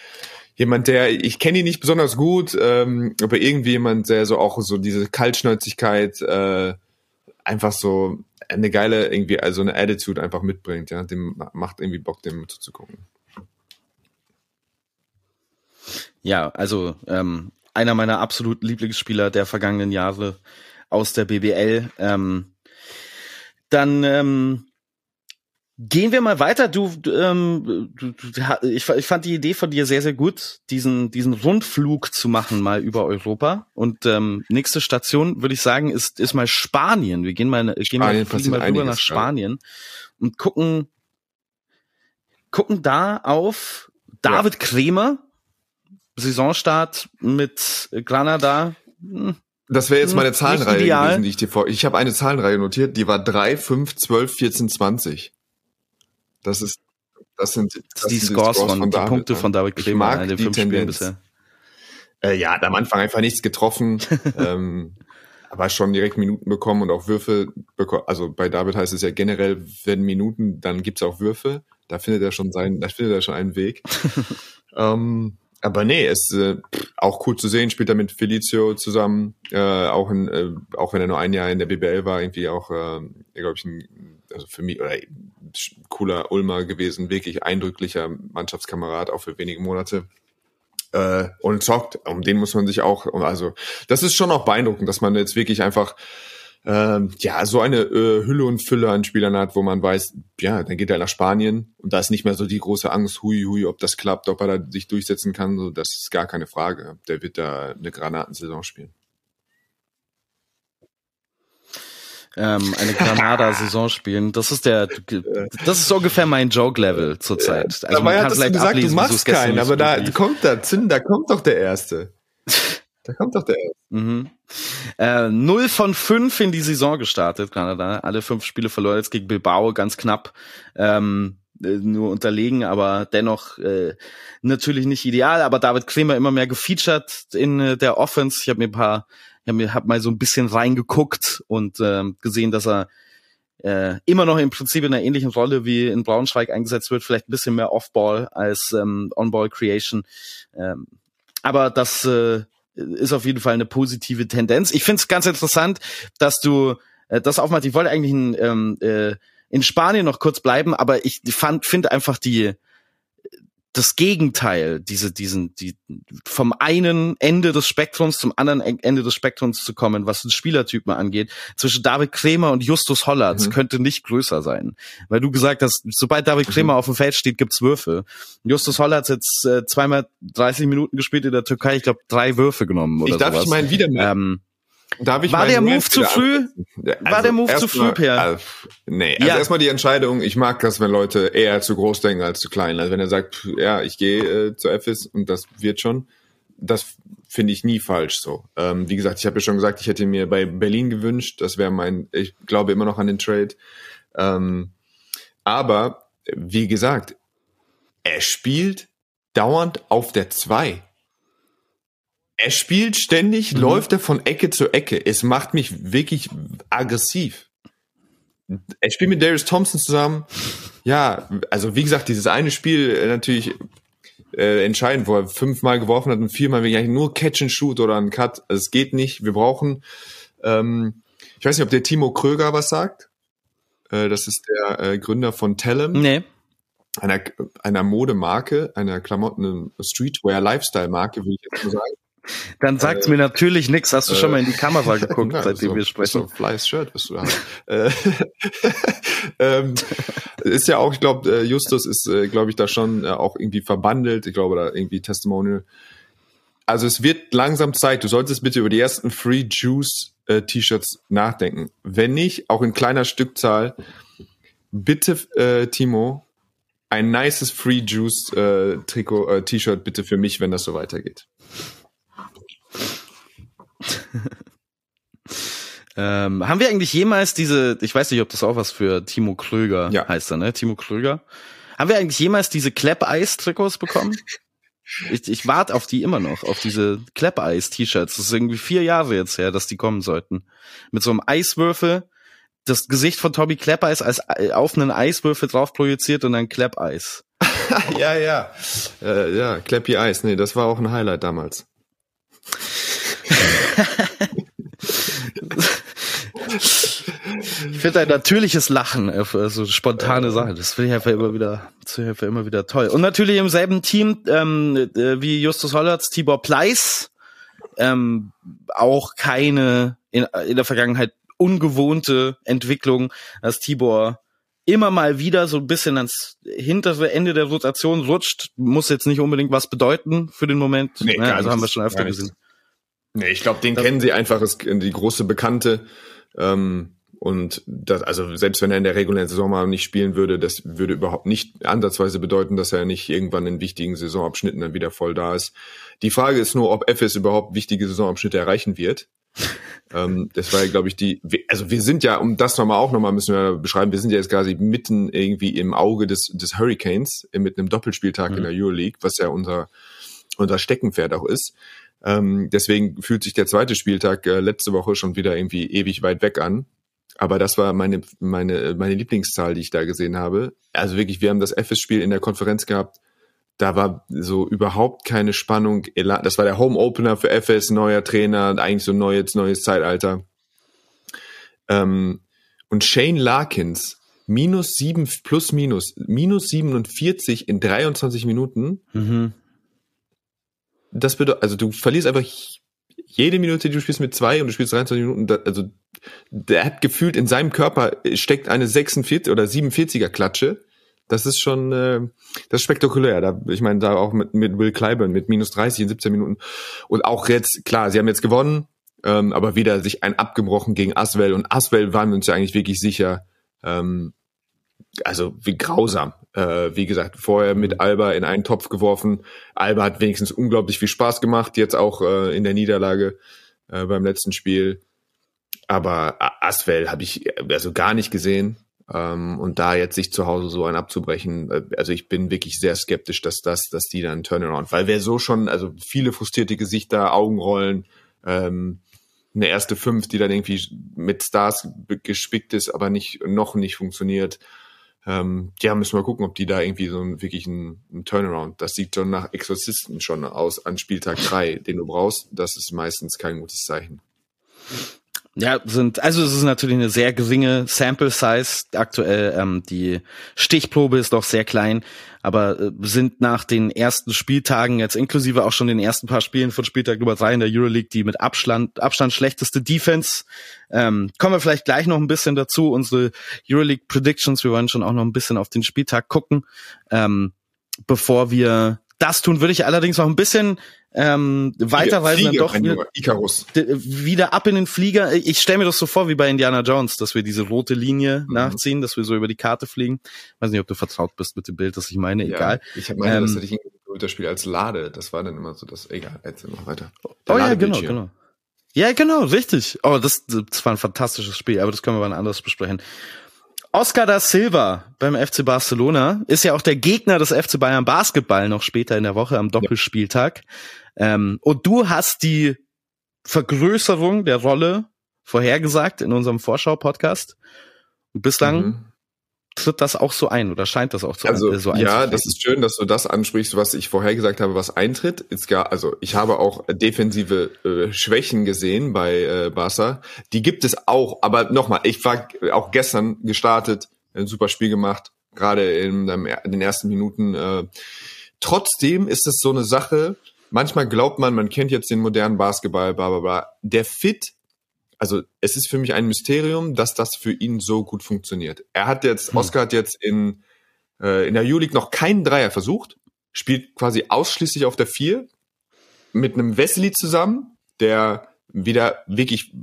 jemand, der, ich kenne ihn nicht besonders gut, ähm, aber irgendwie jemand, der so auch so diese Kaltschnäuzigkeit äh, einfach so eine geile, irgendwie, also eine Attitude einfach mitbringt, ja, dem macht irgendwie Bock, dem zuzugucken. Ja, also ähm, einer meiner absoluten Lieblingsspieler der vergangenen Jahre aus der BBL. Ähm, dann ähm, Gehen wir mal weiter. Du, ähm, du, du, ich, ich fand die Idee von dir sehr, sehr gut, diesen, diesen Rundflug zu machen mal über Europa. Und ähm, nächste Station, würde ich sagen, ist, ist mal Spanien. Wir gehen mal, gehen mal, fliegen mal rüber nach Spanien ja. und gucken, gucken da auf David ja. Kremer, Saisonstart mit Granada. Hm, das wäre jetzt meine Zahlenreihe gewesen, die ich dir vor. Ich habe eine Zahlenreihe notiert, die war 3, 5, 12, 14, 20. Das ist, das sind, das die, sind Scores die Scores von, von David, die Punkte von David Kleber in den fünf Tendenz. Spielen bisher. Äh, ja, am Anfang einfach nichts getroffen, ähm, aber schon direkt Minuten bekommen und auch Würfe bekommen. Also bei David heißt es ja generell, wenn Minuten, dann gibt's auch Würfe. Da findet er schon seinen, da findet er schon einen Weg. ähm, aber nee, es ist äh, auch cool zu sehen, spielt er mit Felicio zusammen, äh, auch in, äh, auch wenn er nur ein Jahr in der BBL war, irgendwie auch, äh, glaube ich, ein, also für mich oder cooler Ulmer gewesen, wirklich eindrücklicher Mannschaftskamerad, auch für wenige Monate. Äh, und zockt, um den muss man sich auch, also das ist schon auch beeindruckend, dass man jetzt wirklich einfach ähm, ja, so eine äh, Hülle und Fülle an Spielern hat, wo man weiß, ja, dann geht er nach Spanien und da ist nicht mehr so die große Angst, hui, hui, ob das klappt, ob er da sich durchsetzen kann, so, das ist gar keine Frage. Der wird da eine Granatensaison spielen. Ähm, eine Granada-Saison spielen. Das ist der, das ist ungefähr mein Joke-Level zurzeit. Also Dabei hattest du gesagt, ablesen, du machst keinen, aber da kommt da, Zinn, da kommt doch der Erste. Da kommt doch der Erste. Mhm. Äh, 0 von 5 in die Saison gestartet, Kanada. Alle fünf Spiele verloren jetzt gegen Bilbao, ganz knapp. Ähm, äh, nur unterlegen, aber dennoch äh, natürlich nicht ideal. Aber David Kremer immer mehr gefeatured in äh, der Offense. Ich habe mir ein paar ich habe hab mal so ein bisschen reingeguckt und ähm, gesehen, dass er äh, immer noch im Prinzip in einer ähnlichen Rolle wie in Braunschweig eingesetzt wird, vielleicht ein bisschen mehr Off-Ball als ähm, On-Ball-Creation. Ähm, aber das äh, ist auf jeden Fall eine positive Tendenz. Ich finde es ganz interessant, dass du äh, das aufmachst. Ich wollte eigentlich in, ähm, äh, in Spanien noch kurz bleiben, aber ich fand finde einfach die das Gegenteil, diese, diesen, die, vom einen Ende des Spektrums zum anderen Ende des Spektrums zu kommen, was den Spielertypen angeht, zwischen David Kremer und Justus Hollatz mhm. könnte nicht größer sein. Weil du gesagt hast, sobald David mhm. Kremer mhm. auf dem Feld steht, gibt's Würfe. Justus Hollatz jetzt äh, zweimal 30 Minuten gespielt in der Türkei, ich glaube drei Würfe genommen oder Ich darf sowas. ich meinen wieder ähm, Darf ich war der Move zu früh? Also war der Move zu früh, Per? Also, nee, also ja. erstmal die Entscheidung, ich mag das, wenn Leute eher zu groß denken als zu klein. Also wenn er sagt, ja, ich gehe äh, zu FS und das wird schon, das finde ich nie falsch so. Ähm, wie gesagt, ich habe ja schon gesagt, ich hätte mir bei Berlin gewünscht, das wäre mein, ich glaube immer noch an den Trade. Ähm, aber, wie gesagt, er spielt dauernd auf der zwei. Er spielt ständig, mhm. läuft er von Ecke zu Ecke. Es macht mich wirklich aggressiv. Er spielt mit Darius Thompson zusammen. Ja, also wie gesagt, dieses eine Spiel äh, natürlich äh, entscheidend, wo er fünfmal geworfen hat und viermal wirklich nur Catch and Shoot oder ein Cut. Also es geht nicht. Wir brauchen, ähm, ich weiß nicht, ob der Timo Kröger was sagt. Äh, das ist der äh, Gründer von Tellem. Nee. Einer, einer Modemarke, einer Klamotten, Streetwear-Lifestyle-Marke, würde ich jetzt mal sagen. Dann sagt äh, mir natürlich nichts. Hast du äh, schon mal in die Kamera geguckt, na, seitdem so, wir sprechen? So flyes Shirt bist du da. Äh, ähm, ist ja auch, ich glaube, äh, Justus ist, äh, glaube ich, da schon äh, auch irgendwie verbandelt. Ich glaube, da irgendwie Testimonial. Also es wird langsam Zeit. Du solltest bitte über die ersten Free Juice äh, T-Shirts nachdenken. Wenn nicht, auch in kleiner Stückzahl, bitte, äh, Timo, ein nices Free Juice äh, Trikot, äh, T-Shirt bitte für mich, wenn das so weitergeht. Ähm, haben wir eigentlich jemals diese, ich weiß nicht, ob das auch was für Timo Kröger ja. heißt, da, ne? Timo Kröger. Haben wir eigentlich jemals diese Clap-Eis-Trikots bekommen? ich, ich warte auf die immer noch, auf diese Clap-Eis-T-Shirts. Das ist irgendwie vier Jahre jetzt her, dass die kommen sollten. Mit so einem Eiswürfel, das Gesicht von Toby Clap-Eis als äh, auf einen Eiswürfel drauf projiziert und dann Clap-Eis. ja, ja. Äh, ja, Clappy Eis. Nee, das war auch ein Highlight damals ich finde ein natürliches Lachen, also spontane Sache, das finde ich einfach immer wieder, ich einfach immer wieder toll. Und natürlich im selben Team ähm, äh, wie Justus Hollertz, Tibor Pleiss, ähm, auch keine in, in der Vergangenheit ungewohnte Entwicklung, dass Tibor immer mal wieder so ein bisschen ans hintere Ende der Rotation rutscht, muss jetzt nicht unbedingt was bedeuten für den Moment. Nee, ne? Also haben wir schon öfter gesehen. Nee, ich glaube, den das kennen sie einfach, ist die große Bekannte. Ähm, und das, also selbst wenn er in der regulären Saison mal nicht spielen würde, das würde überhaupt nicht ansatzweise bedeuten, dass er nicht irgendwann in wichtigen Saisonabschnitten dann wieder voll da ist. Die Frage ist nur, ob FS überhaupt wichtige Saisonabschnitte erreichen wird. ähm, das war ja, glaube ich, die. Also wir sind ja, um das nochmal auch nochmal müssen wir beschreiben, wir sind ja jetzt quasi mitten irgendwie im Auge des, des Hurricanes mit einem Doppelspieltag mhm. in der Euroleague, was ja unser unser Steckenpferd auch ist. Ähm, deswegen fühlt sich der zweite Spieltag äh, letzte Woche schon wieder irgendwie ewig weit weg an. Aber das war meine, meine, meine Lieblingszahl, die ich da gesehen habe. Also wirklich, wir haben das FS-Spiel in der Konferenz gehabt. Da war so überhaupt keine Spannung. Das war der Home-Opener für FS, neuer Trainer, eigentlich so neues, neues Zeitalter. Ähm, und Shane Larkins, minus sieben, plus minus, minus 47 in 23 Minuten. Mhm das bedeutet, also du verlierst einfach jede Minute, die du spielst mit zwei und du spielst 23 Minuten, also der hat gefühlt in seinem Körper steckt eine 46 oder 47er Klatsche. Das ist schon, äh, das ist spektakulär. Da, ich meine, da auch mit, mit Will Clyburn mit minus 30 in 17 Minuten. Und auch jetzt, klar, sie haben jetzt gewonnen, ähm, aber wieder sich ein abgebrochen gegen Aswell. Und Aswell waren wir uns ja eigentlich wirklich sicher, ähm, also wie grausam. Äh, wie gesagt, vorher mit Alba in einen Topf geworfen. Alba hat wenigstens unglaublich viel Spaß gemacht, jetzt auch äh, in der Niederlage äh, beim letzten Spiel. Aber Aswell habe ich also gar nicht gesehen. Ähm, und da jetzt sich zu Hause so ein abzubrechen, äh, also ich bin wirklich sehr skeptisch, dass das, dass die dann Turnaround, weil wer so schon, also viele frustrierte Gesichter, Augenrollen, ähm, eine erste Fünf, die dann irgendwie mit Stars gespickt ist, aber nicht noch nicht funktioniert. Ähm, ja, müssen wir gucken, ob die da irgendwie so ein, wirklich ein, ein Turnaround, das sieht schon nach Exorzisten schon aus an Spieltag drei, den du brauchst. Das ist meistens kein gutes Zeichen. Ja, sind, also es ist natürlich eine sehr geringe Sample Size aktuell. Ähm, die Stichprobe ist doch sehr klein, aber äh, sind nach den ersten Spieltagen, jetzt inklusive auch schon den ersten paar Spielen von Spieltag Nummer drei in der Euroleague, die mit Abstand, Abstand schlechteste Defense. Ähm, kommen wir vielleicht gleich noch ein bisschen dazu. Unsere Euroleague Predictions, wir wollen schon auch noch ein bisschen auf den Spieltag gucken. Ähm, bevor wir das tun, würde ich allerdings noch ein bisschen ähm, weiterreisen dann doch wieder, Icarus. wieder ab in den Flieger. Ich stelle mir das so vor wie bei Indiana Jones, dass wir diese rote Linie mhm. nachziehen, dass wir so über die Karte fliegen. Weiß nicht, ob du vertraut bist mit dem Bild, das ich meine, ja, egal. Ich habe meine, ähm, das hatte ich das Spiel als Lade. Das war dann immer so das. Egal, erzähl mal weiter. Der oh ja, genau, genau. Ja, genau, richtig. Oh, das, das war ein fantastisches Spiel, aber das können wir mal anders besprechen. Oscar da Silva beim FC Barcelona ist ja auch der Gegner des FC Bayern Basketball noch später in der Woche am Doppelspieltag. Ja. Ähm, und du hast die Vergrößerung der Rolle vorhergesagt in unserem Vorschau-Podcast. bislang mhm tritt das auch so ein oder scheint das auch zu, also, äh, so Ja, das ist schön, dass du das ansprichst, was ich vorher gesagt habe, was eintritt. Ist gar, also ich habe auch defensive äh, Schwächen gesehen bei äh, Barca. Die gibt es auch, aber nochmal, ich war auch gestern gestartet, ein super Spiel gemacht, gerade in, in den ersten Minuten. Äh, trotzdem ist es so eine Sache, manchmal glaubt man, man kennt jetzt den modernen Basketball, bla bla bla. Der Fit also es ist für mich ein Mysterium, dass das für ihn so gut funktioniert. Er hat jetzt, hm. Oscar hat jetzt in, äh, in der U-League noch keinen Dreier versucht, spielt quasi ausschließlich auf der Vier mit einem Wesley zusammen, der wieder wirklich,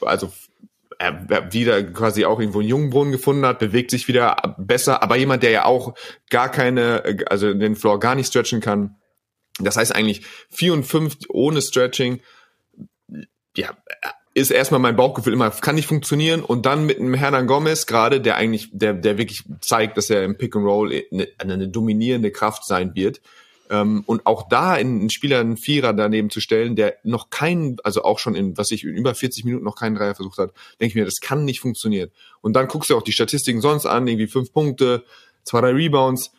also er wieder quasi auch irgendwo einen Jungbrunnen gefunden hat, bewegt sich wieder besser, aber jemand, der ja auch gar keine, also den Floor gar nicht stretchen kann. Das heißt eigentlich vier und fünf ohne Stretching. Ja, ist erstmal mein Bauchgefühl immer, kann nicht funktionieren. Und dann mit einem Hernan Gomez gerade, der eigentlich, der, der wirklich zeigt, dass er im Pick and Roll eine, eine dominierende Kraft sein wird. Ähm, und auch da einen Spieler einen Vierer daneben zu stellen, der noch keinen, also auch schon in, was ich, in über 40 Minuten noch keinen Dreier versucht hat, denke ich mir, das kann nicht funktionieren. Und dann guckst du auch die Statistiken sonst an, irgendwie fünf Punkte, zwei, drei Rebounds.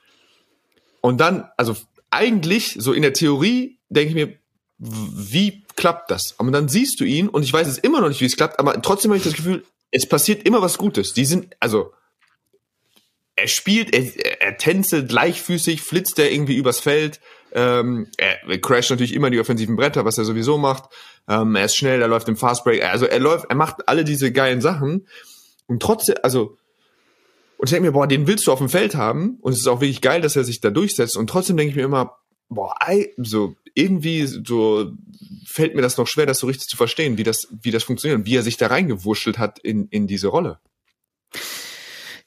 Und dann, also eigentlich, so in der Theorie, denke ich mir, wie klappt das? Und dann siehst du ihn und ich weiß es immer noch nicht, wie es klappt, aber trotzdem habe ich das Gefühl, es passiert immer was Gutes. Die sind, also, er spielt, er, er tänzelt leichtfüßig, flitzt er irgendwie übers Feld, ähm, er crasht natürlich immer die offensiven Bretter, was er sowieso macht. Ähm, er ist schnell, er läuft im Fastbreak, also er läuft, er macht alle diese geilen Sachen und trotzdem, also und ich denke mir, boah, den willst du auf dem Feld haben und es ist auch wirklich geil, dass er sich da durchsetzt und trotzdem denke ich mir immer, boah, so irgendwie so fällt mir das noch schwer, das so richtig zu verstehen, wie das, wie das funktioniert und wie er sich da reingewurschtelt hat in, in diese Rolle.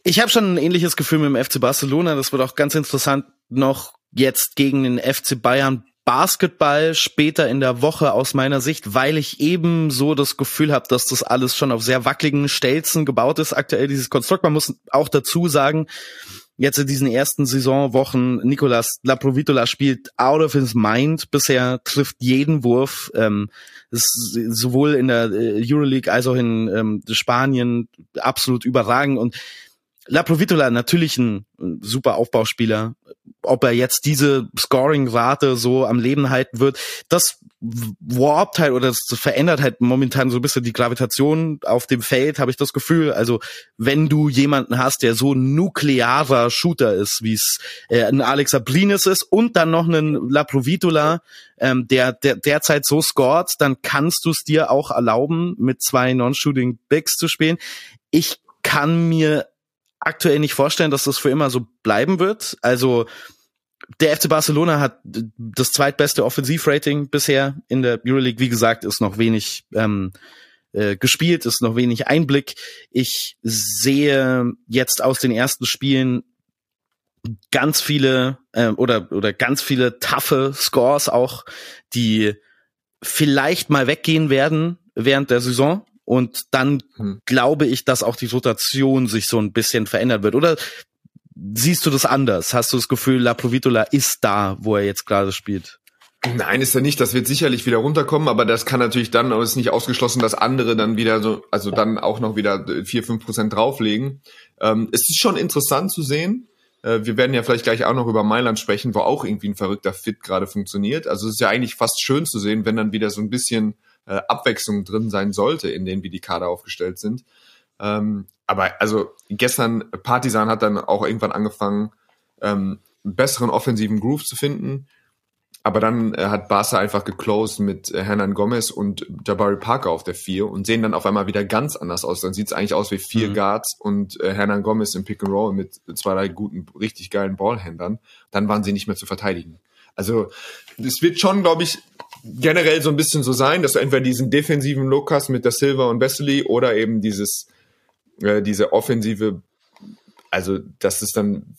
Ich habe schon ein ähnliches Gefühl mit dem FC Barcelona. Das wird auch ganz interessant noch jetzt gegen den FC Bayern Basketball später in der Woche aus meiner Sicht, weil ich eben so das Gefühl habe, dass das alles schon auf sehr wackeligen Stelzen gebaut ist, aktuell dieses Konstrukt. Man muss auch dazu sagen, jetzt in diesen ersten Saisonwochen, Nicolas Laprovitola spielt out of his mind bisher, trifft jeden Wurf, ähm, ist sowohl in der äh, Euroleague als auch in ähm, Spanien absolut überragend und Laprovitola natürlich ein super Aufbauspieler. Ob er jetzt diese Scoring-Rate so am Leben halten wird, das warpt halt oder das verändert halt momentan so ein bisschen die Gravitation auf dem Feld, habe ich das Gefühl. Also wenn du jemanden hast, der so nuklearer Shooter ist, wie es äh, ein Alex Abrinis ist und dann noch einen Laprovitola, ähm, der, der derzeit so scored, dann kannst du es dir auch erlauben, mit zwei Non-Shooting Bigs zu spielen. Ich kann mir aktuell nicht vorstellen, dass das für immer so bleiben wird. Also der FC Barcelona hat das zweitbeste Offensivrating bisher in der Euroleague. Wie gesagt, ist noch wenig ähm, äh, gespielt, ist noch wenig Einblick. Ich sehe jetzt aus den ersten Spielen ganz viele äh, oder oder ganz viele taffe Scores auch, die vielleicht mal weggehen werden während der Saison. Und dann hm. glaube ich, dass auch die Rotation sich so ein bisschen verändern wird. Oder siehst du das anders? Hast du das Gefühl, La Provitola ist da, wo er jetzt gerade spielt? Nein, ist er nicht. Das wird sicherlich wieder runterkommen, aber das kann natürlich dann, aber es ist nicht ausgeschlossen, dass andere dann wieder so, also dann auch noch wieder vier, fünf Prozent drauflegen. Ähm, es ist schon interessant zu sehen. Äh, wir werden ja vielleicht gleich auch noch über Mailand sprechen, wo auch irgendwie ein verrückter Fit gerade funktioniert. Also es ist ja eigentlich fast schön zu sehen, wenn dann wieder so ein bisschen äh, Abwechslung drin sein sollte, in denen wie die Kader aufgestellt sind. Ähm, aber also gestern, Partisan hat dann auch irgendwann angefangen, ähm, besseren offensiven Groove zu finden. Aber dann äh, hat Barca einfach geclosed mit äh, Hernan Gomez und Jabari Parker auf der vier und sehen dann auf einmal wieder ganz anders aus. Dann sieht es eigentlich aus wie vier mhm. Guards und äh, Hernan Gomez im Pick and Roll mit zwei, drei guten, richtig geilen Ballhändlern. Dann waren sie nicht mehr zu verteidigen. Also es wird schon, glaube ich, generell so ein bisschen so sein, dass du entweder diesen defensiven Look hast mit der Silver und Vesely oder eben dieses äh, diese offensive, also das ist dann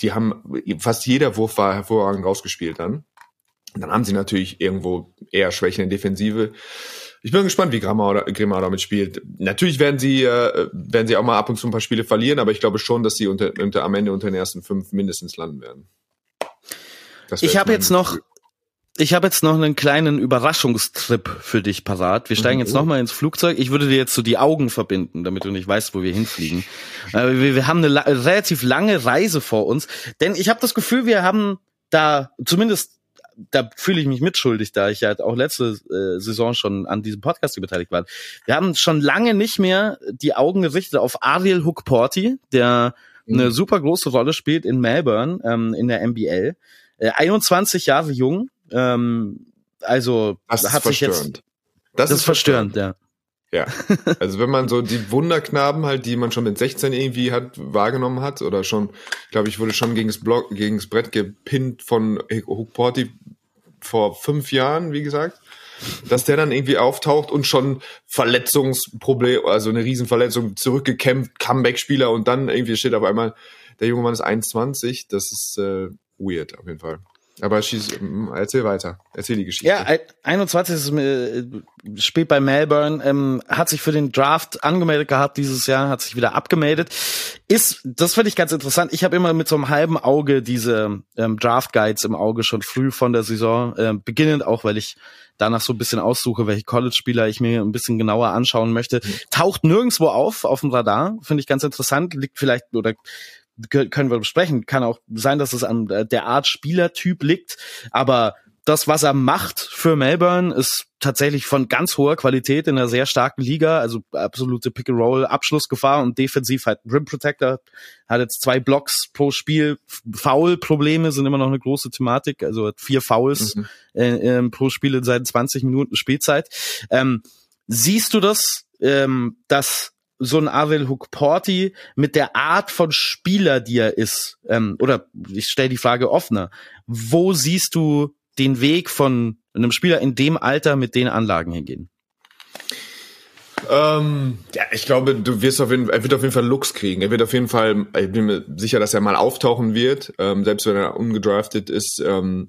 die haben fast jeder Wurf war hervorragend rausgespielt dann. Und dann haben sie natürlich irgendwo eher Schwächen in Defensive. Ich bin gespannt, wie Grimau, Grimau damit spielt. Natürlich werden sie, äh, werden sie auch mal ab und zu ein paar Spiele verlieren, aber ich glaube schon, dass sie unter, unter am Ende unter den ersten fünf mindestens landen werden. Ich habe jetzt noch, ich habe jetzt noch einen kleinen Überraschungstrip für dich parat. Wir steigen jetzt oh. nochmal ins Flugzeug. Ich würde dir jetzt so die Augen verbinden, damit du nicht weißt, wo wir hinfliegen. Äh, wir, wir, haben eine la relativ lange Reise vor uns, denn ich habe das Gefühl, wir haben da zumindest da fühle ich mich mitschuldig, da ich ja auch letzte äh, Saison schon an diesem Podcast beteiligt war. Wir haben schon lange nicht mehr die Augen gerichtet auf Ariel Hookporty, der mhm. eine super große Rolle spielt in Melbourne ähm, in der NBL. Äh, 21 Jahre jung, ähm, also das hat sich jetzt. Das, das ist verstörend, ja. Ja, also wenn man so die Wunderknaben halt, die man schon mit 16 irgendwie hat, wahrgenommen hat oder schon, glaube ich, wurde schon gegen das Block, gegen das Brett gepinnt von Hook Porty vor fünf Jahren, wie gesagt, dass der dann irgendwie auftaucht und schon Verletzungsproblem, also eine Riesenverletzung, zurückgekämpft, Comeback-Spieler und dann irgendwie steht auf einmal, der junge Mann ist 21, das ist äh, weird auf jeden Fall. Aber schieß, erzähl weiter. Erzähl die Geschichte. Ja, 21 ist, äh, spielt bei Melbourne, ähm, hat sich für den Draft angemeldet gehabt dieses Jahr, hat sich wieder abgemeldet. Ist, das finde ich ganz interessant. Ich habe immer mit so einem halben Auge diese ähm, Draft Guides im Auge schon früh von der Saison, äh, beginnend auch, weil ich danach so ein bisschen aussuche, welche College-Spieler ich mir ein bisschen genauer anschauen möchte. Mhm. Taucht nirgendwo auf, auf dem Radar. Finde ich ganz interessant. Liegt vielleicht, oder können wir besprechen. Kann auch sein, dass es an der Art Spielertyp liegt, aber das, was er macht für Melbourne, ist tatsächlich von ganz hoher Qualität in einer sehr starken Liga, also absolute Pick-and-Roll, Abschlussgefahr und defensiv halt Rim Protector, hat jetzt zwei Blocks pro Spiel, Foul-Probleme sind immer noch eine große Thematik, also hat vier Fouls mhm. äh, äh, pro Spiel in seinen 20 Minuten Spielzeit. Ähm, siehst du das, ähm, dass so ein Avel Hukporti mit der Art von Spieler, die er ist, ähm, oder ich stelle die Frage offener, wo siehst du den Weg von einem Spieler in dem Alter mit den Anlagen hingehen? Ähm, ja, ich glaube, du wirst auf jeden Fall, er wird auf jeden Fall Looks kriegen. Er wird auf jeden Fall, ich bin mir sicher, dass er mal auftauchen wird, ähm, selbst wenn er ungedraftet ist. Ähm,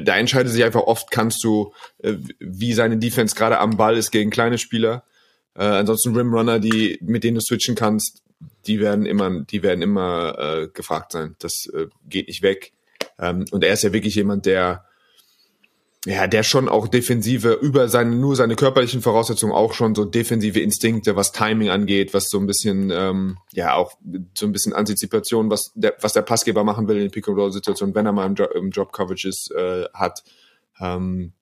da entscheidet sich einfach oft, kannst du, äh, wie seine Defense gerade am Ball ist gegen kleine Spieler. Äh, ansonsten Rimrunner, die mit denen du switchen kannst, die werden immer, die werden immer äh, gefragt sein. Das äh, geht nicht weg. Ähm, und er ist ja wirklich jemand, der ja, der schon auch defensive über seine nur seine körperlichen Voraussetzungen auch schon so defensive Instinkte, was Timing angeht, was so ein bisschen ähm, ja auch so ein bisschen Antizipation, was der was der Passgeber machen will in Pick and Roll Situation, wenn er mal im, jo im Job Coverage ist, äh, hat. Ähm,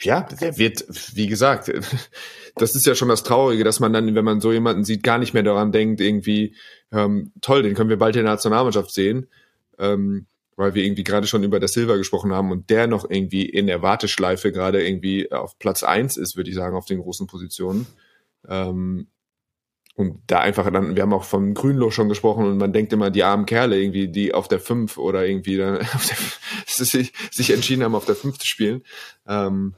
ja, der wird, wie gesagt, das ist ja schon das Traurige, dass man dann, wenn man so jemanden sieht, gar nicht mehr daran denkt, irgendwie, ähm, toll, den können wir bald in der Nationalmannschaft sehen, ähm, weil wir irgendwie gerade schon über das Silber gesprochen haben und der noch irgendwie in der Warteschleife gerade irgendwie auf Platz eins ist, würde ich sagen, auf den großen Positionen. Ähm, und da einfach dann, wir haben auch vom Grünloch schon gesprochen und man denkt immer, die armen Kerle irgendwie, die auf der 5 oder irgendwie dann der, sich, sich entschieden haben, auf der 5 zu spielen. Ähm,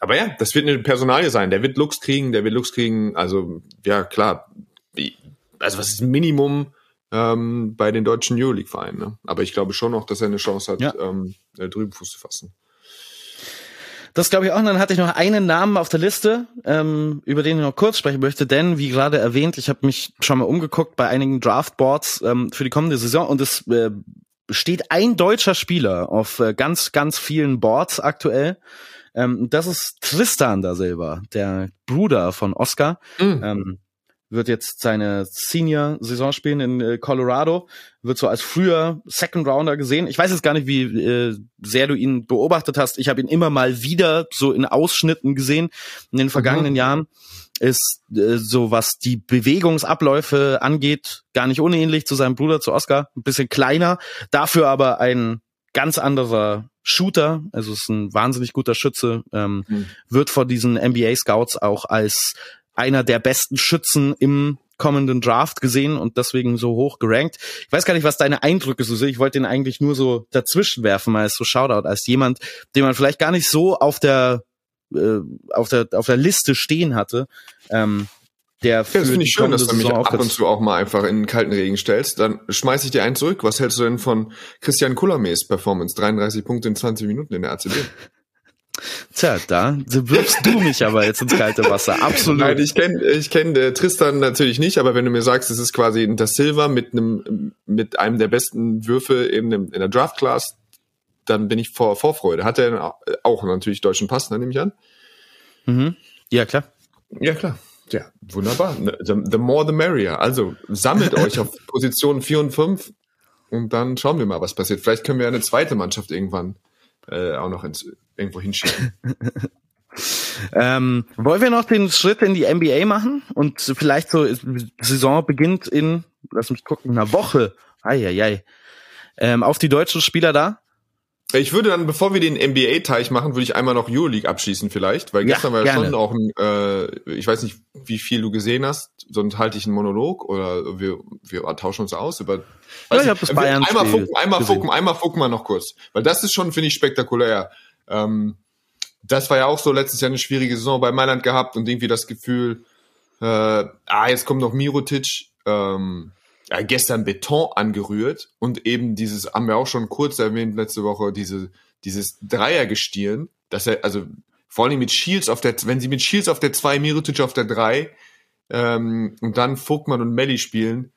aber ja, das wird eine Personalie sein. Der wird Lux kriegen, der wird Lux kriegen. Also, ja, klar. Also, was ist Minimum ähm, bei den deutschen Euroleague-Vereinen? Ne? Aber ich glaube schon noch, dass er eine Chance hat, ja. ähm, drüben Fuß zu fassen. Das glaube ich auch. Und dann hatte ich noch einen Namen auf der Liste, ähm, über den ich noch kurz sprechen möchte, denn wie gerade erwähnt, ich habe mich schon mal umgeguckt bei einigen Draftboards ähm, für die kommende Saison und es äh, steht ein deutscher Spieler auf äh, ganz, ganz vielen Boards aktuell. Ähm, das ist Tristan da selber, der Bruder von Oscar. Mhm. Ähm, wird jetzt seine Senior-Saison spielen in äh, Colorado, wird so als früher Second Rounder gesehen. Ich weiß jetzt gar nicht, wie äh, sehr du ihn beobachtet hast. Ich habe ihn immer mal wieder so in Ausschnitten gesehen in den vergangenen mhm. Jahren. Ist äh, so, was die Bewegungsabläufe angeht, gar nicht unähnlich zu seinem Bruder, zu Oscar. Ein bisschen kleiner, dafür aber ein ganz anderer Shooter, also ist ein wahnsinnig guter Schütze, ähm, mhm. wird vor diesen NBA Scouts auch als einer der besten Schützen im kommenden Draft gesehen und deswegen so hoch gerankt. Ich weiß gar nicht, was deine Eindrücke so sind. Ich wollte den eigentlich nur so dazwischen werfen, als so Shoutout, als jemand, den man vielleicht gar nicht so auf der äh, auf der auf der Liste stehen hatte. Ähm, der ja, das finde ich schön, dass du mich ab und zu auch mal einfach in den kalten Regen stellst. Dann schmeiß ich dir einen zurück. Was hältst du denn von Christian Kullermes Performance? 33 Punkte in 20 Minuten in der ACB. Tja, da wirfst du mich aber jetzt ins kalte Wasser. Absolut. Nein, ich kenne ich kenn, äh, Tristan natürlich nicht, aber wenn du mir sagst, es ist quasi ein Da Silva mit einem mit einem der besten Würfe eben in der Draft Class, dann bin ich vor Vorfreude. Hat er auch natürlich deutschen Pass, ne, nehme ich an? Mhm. Ja, klar. Ja, klar. Ja, wunderbar. The, the more the merrier. Also sammelt euch auf Positionen 4 und 5 und dann schauen wir mal, was passiert. Vielleicht können wir eine zweite Mannschaft irgendwann äh, auch noch ins, irgendwo hinschicken. ähm, wollen wir noch den Schritt in die NBA machen und vielleicht so Saison beginnt in, lass mich gucken, einer Woche. Eieiei. Ähm, auf die deutschen Spieler da? Ich würde dann, bevor wir den NBA-Teich machen, würde ich einmal noch Euroleague abschließen vielleicht, weil gestern ja, war ja schon auch ein, äh, ich weiß nicht, wie viel du gesehen hast, sonst halte ich einen Monolog oder wir, wir tauschen uns aus über. Ja, ich habe das Bayern einmal fucken, einmal fucken, einmal fucken wir noch kurz, weil das ist schon finde ich spektakulär. Ähm, das war ja auch so letztes Jahr eine schwierige Saison bei Mailand gehabt und irgendwie das Gefühl, äh, ah jetzt kommt noch Mirotic. Ähm, ja, gestern Beton angerührt und eben dieses, haben wir auch schon kurz erwähnt letzte Woche, diese, dieses Dreiergestirn, dass er, also vor allem mit Shields auf der, wenn sie mit Shields auf der 2, Mirotic auf der 3 ähm, und dann Vogtmann und Melli spielen,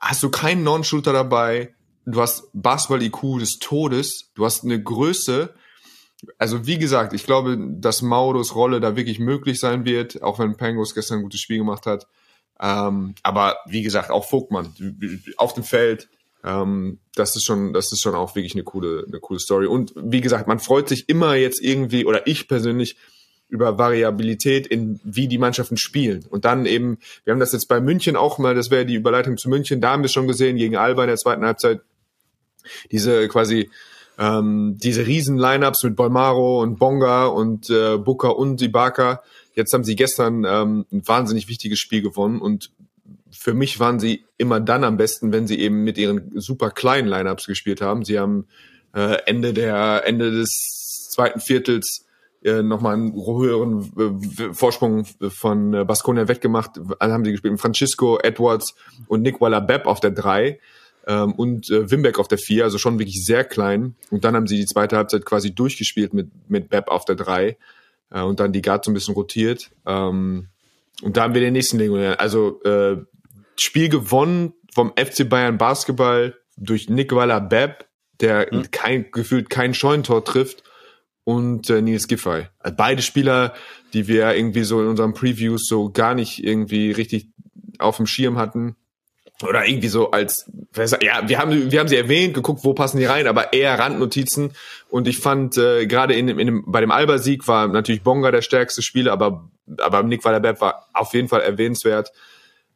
hast du keinen Non-Shooter dabei, du hast Basketball-IQ des Todes, du hast eine Größe, also wie gesagt, ich glaube, dass Mauros Rolle da wirklich möglich sein wird, auch wenn Pangos gestern ein gutes Spiel gemacht hat. Ähm, aber wie gesagt, auch Vogtmann auf dem Feld, ähm, das ist schon, das ist schon auch wirklich eine coole, eine coole Story. Und wie gesagt, man freut sich immer jetzt irgendwie, oder ich persönlich, über Variabilität in wie die Mannschaften spielen. Und dann eben, wir haben das jetzt bei München auch mal, das wäre die Überleitung zu München, da haben wir schon gesehen, gegen Alba in der zweiten Halbzeit, diese quasi ähm, diese riesen Lineups mit Bolmaro und Bonga und äh, Booker und Ibaka, Jetzt haben sie gestern ähm, ein wahnsinnig wichtiges Spiel gewonnen und für mich waren sie immer dann am besten, wenn sie eben mit ihren super kleinen Lineups gespielt haben. Sie haben äh, Ende der Ende des zweiten Viertels äh, nochmal einen höheren äh, Vorsprung von äh, Baskonia weggemacht. Dann haben sie gespielt mit Francisco, Edwards und Nick Waller-Bepp auf der drei ähm, und äh, Wimbeck auf der vier, also schon wirklich sehr klein. Und dann haben sie die zweite Halbzeit quasi durchgespielt mit, mit Bepp auf der drei äh, und dann die Guard so ein bisschen rotiert. Ähm, und da haben wir den nächsten Legionär. Also äh, Spiel gewonnen vom FC Bayern Basketball durch Nick Waller-Bepp, der mhm. kein, gefühlt kein Scheunentor trifft und äh, Nils Giffey. Also beide Spieler, die wir irgendwie so in unseren Previews so gar nicht irgendwie richtig auf dem Schirm hatten, oder irgendwie so als, ja, wir haben, wir haben sie erwähnt, geguckt, wo passen die rein, aber eher Randnotizen. Und ich fand, äh, gerade in, in dem, bei dem Alba-Sieg war natürlich Bonga der stärkste Spieler, aber, aber Nick Wallerberg war auf jeden Fall erwähnenswert.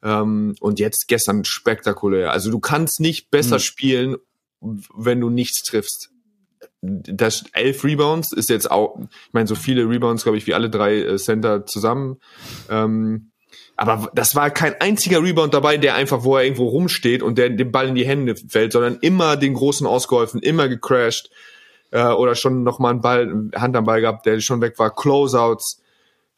Ähm, und jetzt gestern spektakulär. Also du kannst nicht besser mhm. spielen, wenn du nichts triffst. Das elf Rebounds ist jetzt auch, ich meine, so viele Rebounds, glaube ich, wie alle drei äh, Center zusammen. Ähm, aber das war kein einziger Rebound dabei, der einfach, wo er irgendwo rumsteht und der dem Ball in die Hände fällt, sondern immer den Großen ausgeholfen, immer gecrashed äh, oder schon nochmal einen Ball, Hand am Ball gehabt, der schon weg war. Closeouts.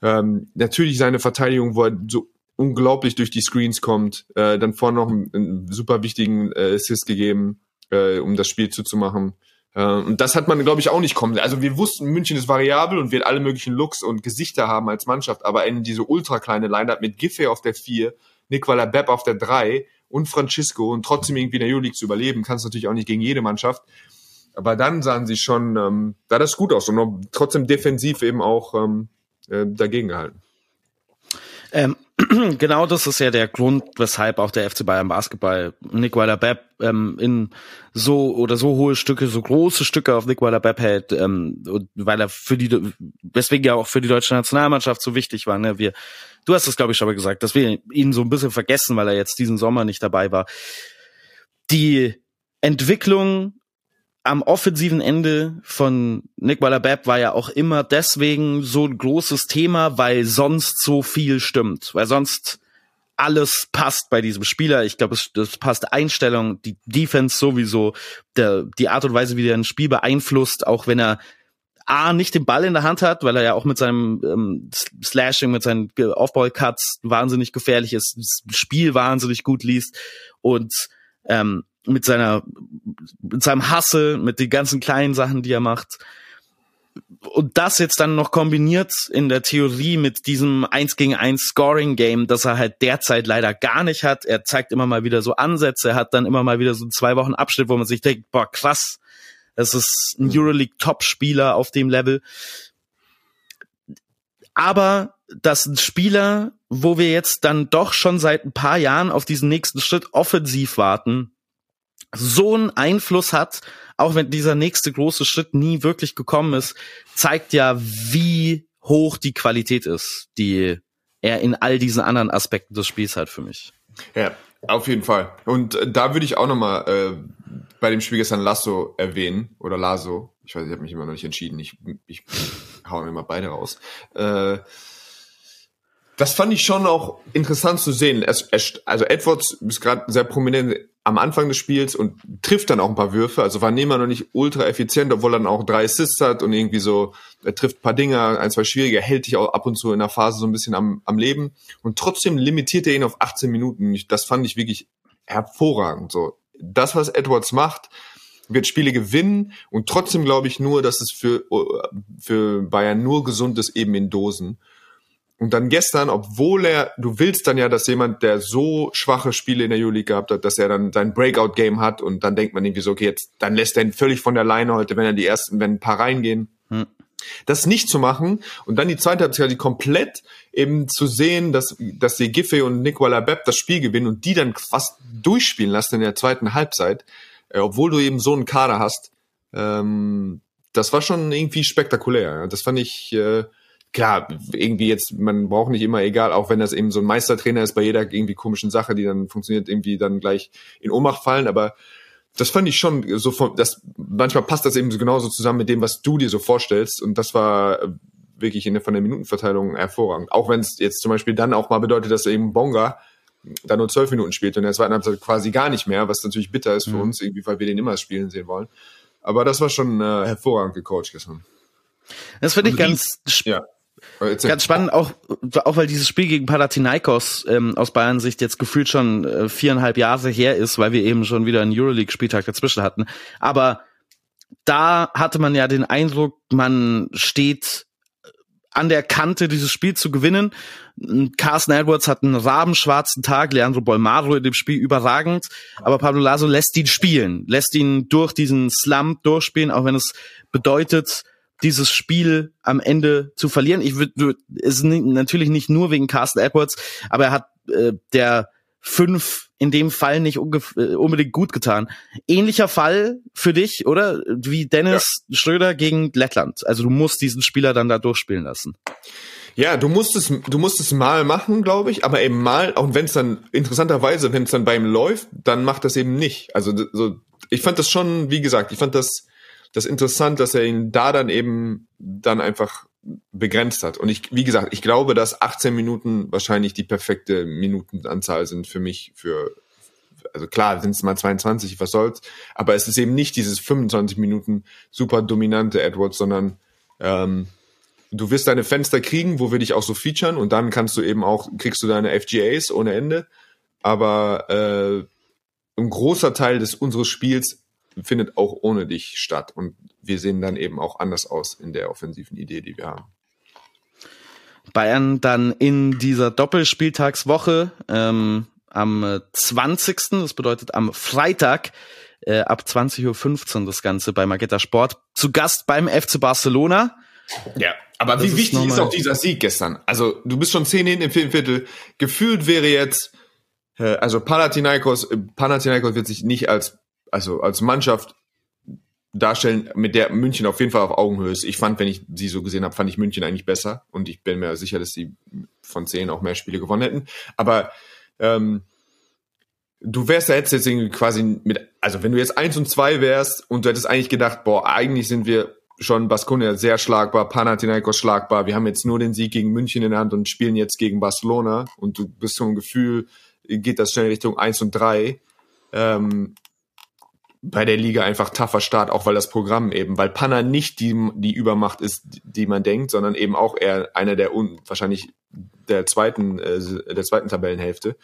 Ähm, natürlich seine Verteidigung, wo er so unglaublich durch die Screens kommt. Äh, dann vorne noch einen, einen super wichtigen äh, Assist gegeben, äh, um das Spiel zuzumachen. Äh, und das hat man, glaube ich, auch nicht kommen. Also wir wussten, München ist variabel und wird alle möglichen Looks und Gesichter haben als Mannschaft, aber in diese ultra kleine Line-Up mit Giffey auf der 4, Nicola Bepp auf der 3 und Francisco und trotzdem irgendwie in der Euroleague zu überleben, kannst natürlich auch nicht gegen jede Mannschaft. Aber dann sahen sie schon, ähm, da das gut aus und trotzdem defensiv eben auch ähm, äh, dagegen gehalten. Ähm, genau das ist ja der Grund, weshalb auch der FC Bayern Basketball Nick Weiler-Bepp ähm, in so oder so hohe Stücke, so große Stücke auf Nick Weiler-Bepp hält, ähm, weil er für die, weswegen ja auch für die deutsche Nationalmannschaft so wichtig war. Ne? Wir, du hast es glaube ich schon mal gesagt, dass wir ihn so ein bisschen vergessen, weil er jetzt diesen Sommer nicht dabei war. Die Entwicklung am offensiven Ende von Nick Weiler-Bepp war ja auch immer deswegen so ein großes Thema, weil sonst so viel stimmt, weil sonst alles passt bei diesem Spieler. Ich glaube, es das passt Einstellung, die Defense sowieso, der, die Art und Weise, wie er ein Spiel beeinflusst, auch wenn er A, nicht den Ball in der Hand hat, weil er ja auch mit seinem ähm, Slashing, mit seinen Aufball-Cuts wahnsinnig gefährlich ist, das Spiel wahnsinnig gut liest und ähm, mit seiner, mit seinem Hasse, mit den ganzen kleinen Sachen, die er macht. Und das jetzt dann noch kombiniert in der Theorie mit diesem 1 gegen 1 Scoring Game, das er halt derzeit leider gar nicht hat. Er zeigt immer mal wieder so Ansätze, er hat dann immer mal wieder so zwei Wochen Abschnitt, wo man sich denkt, boah, krass, das ist ein mhm. Euroleague Top Spieler auf dem Level. Aber das sind Spieler, wo wir jetzt dann doch schon seit ein paar Jahren auf diesen nächsten Schritt offensiv warten, so einen Einfluss hat, auch wenn dieser nächste große Schritt nie wirklich gekommen ist, zeigt ja, wie hoch die Qualität ist, die er in all diesen anderen Aspekten des Spiels hat für mich. Ja, auf jeden Fall. Und äh, da würde ich auch nochmal äh, bei dem Spiel gestern Lasso erwähnen, oder Lasso, ich weiß, ich habe mich immer noch nicht entschieden, ich, ich hau immer beide raus. Äh, das fand ich schon auch interessant zu sehen. Also Edwards ist gerade sehr prominent am Anfang des Spiels und trifft dann auch ein paar Würfe. Also war Nehmer noch nicht ultra effizient, obwohl er dann auch drei Assists hat und irgendwie so, er trifft ein paar Dinger, ein, zwei schwierige, hält dich auch ab und zu in der Phase so ein bisschen am, am Leben. Und trotzdem limitiert er ihn auf 18 Minuten. Das fand ich wirklich hervorragend. So, das, was Edwards macht, wird Spiele gewinnen und trotzdem glaube ich nur, dass es für, für Bayern nur gesund ist, eben in Dosen. Und dann gestern, obwohl er, du willst dann ja, dass jemand, der so schwache Spiele in der Euroleague gehabt hat, dass er dann sein Breakout-Game hat und dann denkt man irgendwie so, okay, jetzt, dann lässt er ihn völlig von der Leine heute, wenn er die ersten, wenn ein paar reingehen. Hm. Das nicht zu machen und dann die zweite Halbzeit die komplett eben zu sehen, dass, dass die Giffey und Nicola Bepp das Spiel gewinnen und die dann fast durchspielen lassen in der zweiten Halbzeit, äh, obwohl du eben so einen Kader hast, ähm, das war schon irgendwie spektakulär. Das fand ich, äh, klar, irgendwie jetzt, man braucht nicht immer, egal, auch wenn das eben so ein Meistertrainer ist, bei jeder irgendwie komischen Sache, die dann funktioniert, irgendwie dann gleich in Ohnmacht fallen, aber das fand ich schon so von, das, manchmal passt das eben so genauso zusammen mit dem, was du dir so vorstellst und das war wirklich in der, von der Minutenverteilung hervorragend. Auch wenn es jetzt zum Beispiel dann auch mal bedeutet, dass eben Bonga da nur zwölf Minuten spielt und in der zweiten Halbzeit quasi gar nicht mehr, was natürlich bitter ist für mhm. uns, irgendwie, weil wir den immer spielen sehen wollen. Aber das war schon äh, hervorragend gecoacht gestern. Das finde ich ganz, ja. Ganz spannend, auch, auch weil dieses Spiel gegen Panathinaikos ähm, aus Bayern Sicht jetzt gefühlt schon äh, viereinhalb Jahre her ist, weil wir eben schon wieder einen Euroleague-Spieltag dazwischen hatten. Aber da hatte man ja den Eindruck, man steht an der Kante, dieses Spiel zu gewinnen. Carsten Edwards hat einen rabenschwarzen Tag, Leandro Bolmaro in dem Spiel überragend, aber Pablo Laso lässt ihn spielen, lässt ihn durch diesen Slump durchspielen, auch wenn es bedeutet, dieses Spiel am Ende zu verlieren. Ich würde es natürlich nicht nur wegen Carsten Edwards, aber er hat äh, der fünf in dem Fall nicht äh, unbedingt gut getan. Ähnlicher Fall für dich, oder? Wie Dennis ja. Schröder gegen Lettland. Also du musst diesen Spieler dann da durchspielen lassen. Ja, du musst es, du musst es mal machen, glaube ich, aber eben mal, auch wenn es dann interessanterweise, wenn es dann bei ihm läuft, dann macht das eben nicht. Also so, ich fand das schon, wie gesagt, ich fand das das interessant, dass er ihn da dann eben dann einfach begrenzt hat. Und ich, wie gesagt, ich glaube, dass 18 Minuten wahrscheinlich die perfekte Minutenanzahl sind für mich für, also klar, sind es mal 22, was soll's, aber es ist eben nicht dieses 25 Minuten super dominante Edwards, sondern ähm, du wirst deine Fenster kriegen, wo wir dich auch so featuren und dann kannst du eben auch, kriegst du deine FGAs ohne Ende. Aber äh, ein großer Teil des unseres Spiels findet auch ohne dich statt. Und wir sehen dann eben auch anders aus in der offensiven Idee, die wir haben. Bayern dann in dieser Doppelspieltagswoche ähm, am 20. Das bedeutet am Freitag äh, ab 20.15 Uhr das Ganze bei Magetta Sport. Zu Gast beim FC Barcelona. Ja, Aber Das wie ist wichtig ist, auch dieser Sieg gestern? Also du bist schon zehn hinten im vierten Viertel. Gefühlt wäre jetzt, äh, also Panathinaikos, äh, Panathinaikos wird sich nicht als, also als Mannschaft darstellen, mit der München auf jeden Fall auf Augenhöhe ist. Ich fand, wenn ich sie so gesehen habe, fand ich München eigentlich besser und ich bin mir sicher, dass sie von zehn auch mehr Spiele gewonnen hätten. Aber ähm, du wärst ja jetzt, quasi mit, also wenn du jetzt eins und zwei wärst und du hättest eigentlich gedacht, boah, eigentlich sind wir schon Baskonia sehr schlagbar, Panathinaikos schlagbar, wir haben jetzt nur den Sieg gegen München in der Hand und spielen jetzt gegen Barcelona und du bist so ein Gefühl, geht das schnell Richtung eins und drei. Ähm, bei der Liga einfach tougher Start, auch weil das Programm eben, weil Panna nicht die, die Übermacht ist, die man denkt, sondern eben auch eher einer der un, wahrscheinlich der zweiten, äh, der zweiten Tabellenhälfte.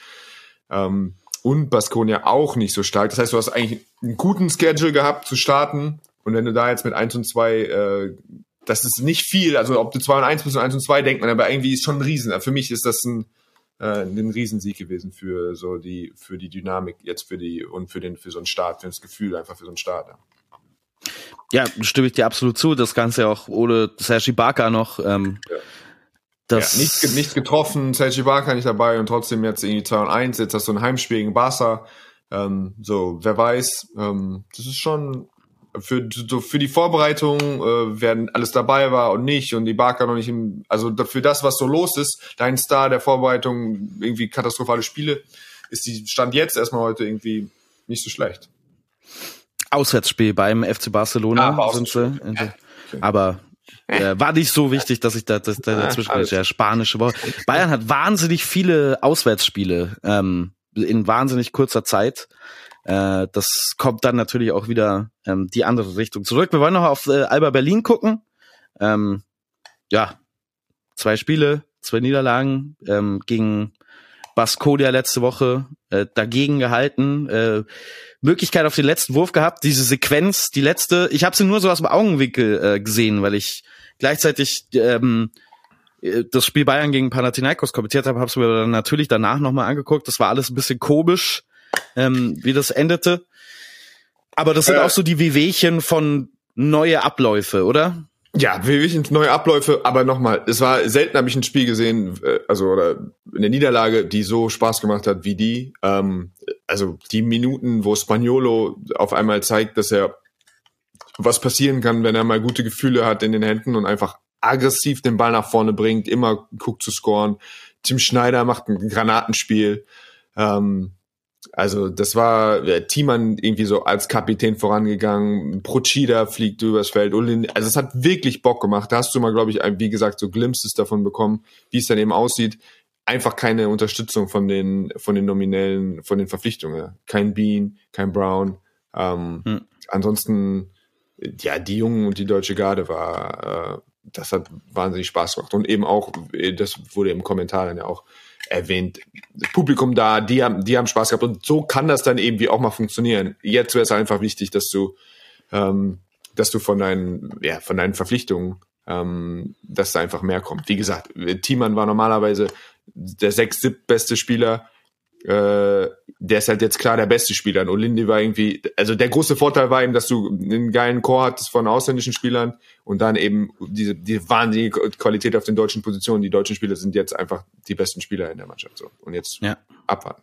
Ähm, und Baskonia auch nicht so stark. Das heißt, du hast eigentlich einen guten Schedule gehabt zu starten. Und wenn du da jetzt mit 1 und 2, äh, das ist nicht viel. Also ob du 2 und 1 bist und 1 und 2, denkt man, aber irgendwie ist schon ein Riesen. Für mich ist das ein, äh, ein Riesensieg gewesen für so die, für die Dynamik jetzt für die und für den, für so einen Start, für das Gefühl einfach für so einen Start. Ja. Ja, stimme ich dir absolut zu. Das Ganze auch ohne Sergi Barker noch. Ähm, Ja. das ja, nichts, nichts getroffen, Sergi Barker nicht dabei und trotzdem jetzt irgendwie 2 und 1, jetzt hast du ein Heimspiel gegen Barca. Ähm, so, wer weiß, ähm, das ist schon für, so für die Vorbereitung, äh, werden alles dabei war und nicht und die Barker noch nicht im, also für das, was so los ist, dein Star der Vorbereitung, irgendwie katastrophale Spiele, ist die Stand jetzt erstmal heute irgendwie nicht so schlecht. Auswärtsspiel beim FC Barcelona Ah, aber sind sie. okay. Aber äh, war nicht so wichtig, dass ich da, dass, da dazwischen alles. der spanische Woche. Bayern hat wahnsinnig viele Auswärtsspiele ähm, in wahnsinnig kurzer Zeit. Äh, das kommt dann natürlich auch wieder ähm, die andere Richtung zurück. Wir wollen noch auf äh, Alba Berlin gucken. Ähm, ja, zwei Spiele, zwei Niederlagen ähm, gegen Baskonia letzte Woche äh, dagegen gehalten. Äh, Möglichkeit auf den letzten Wurf gehabt. Diese Sequenz, die letzte, ich habe sie nur so aus dem Augenwinkel äh, gesehen, weil ich gleichzeitig ähm, äh, das Spiel Bayern gegen Panathinaikos kommentiert habe, habe es mir dann natürlich danach nochmal angeguckt. Das war alles ein bisschen komisch, ähm, wie das endete. Aber das sind Äh. auch so die Wehwehchen von neue Abläufe, oder? Ja, wissen neue Abläufe, aber nochmal, es war selten habe ich ein Spiel gesehen, äh, also oder eine Niederlage, die so Spaß gemacht hat wie die. Ähm, also die Minuten, wo Spaniolo auf einmal zeigt, dass er was passieren kann, wenn er mal gute Gefühle hat in den Händen und einfach aggressiv den Ball nach vorne bringt, immer guckt zu scoren. Tim Schneider macht ein Granatenspiel. Ähm, also das war äh, Thiemann irgendwie so als Kapitän vorangegangen, Procida fliegt übers Feld, Ulin, also es hat wirklich Bock gemacht. Da hast du mal, glaube ich, wie gesagt, so Glimpses davon bekommen, wie es dann eben aussieht. Einfach keine Unterstützung von den von den nominellen, von den Verpflichtungen. Kein Bean, kein Brown. Ähm, Hm. Ansonsten, ja, die Jungen und die deutsche Garde war, äh, das hat wahnsinnig Spaß gemacht. Und eben auch, äh, das wurde im Kommentar dann ja auch erwähnt, das Publikum da, die haben, die haben Spaß gehabt. Und so kann das dann eben wie auch mal funktionieren. Jetzt wäre es einfach wichtig, dass du, ähm, dass du von deinen, ja, von deinen Verpflichtungen, ähm, dass da einfach mehr kommt. Wie gesagt, Thiemann war normalerweise der sechs, beste Spieler. Äh, der ist halt jetzt klar der beste Spieler. Und Olinde war irgendwie, also der große Vorteil war eben, dass du einen geilen Chor hattest von ausländischen Spielern und dann eben diese, diese wahnsinnige Qualität auf den deutschen Positionen. Die deutschen Spieler sind jetzt einfach die besten Spieler in der Mannschaft. So. Und jetzt Ja. abwarten.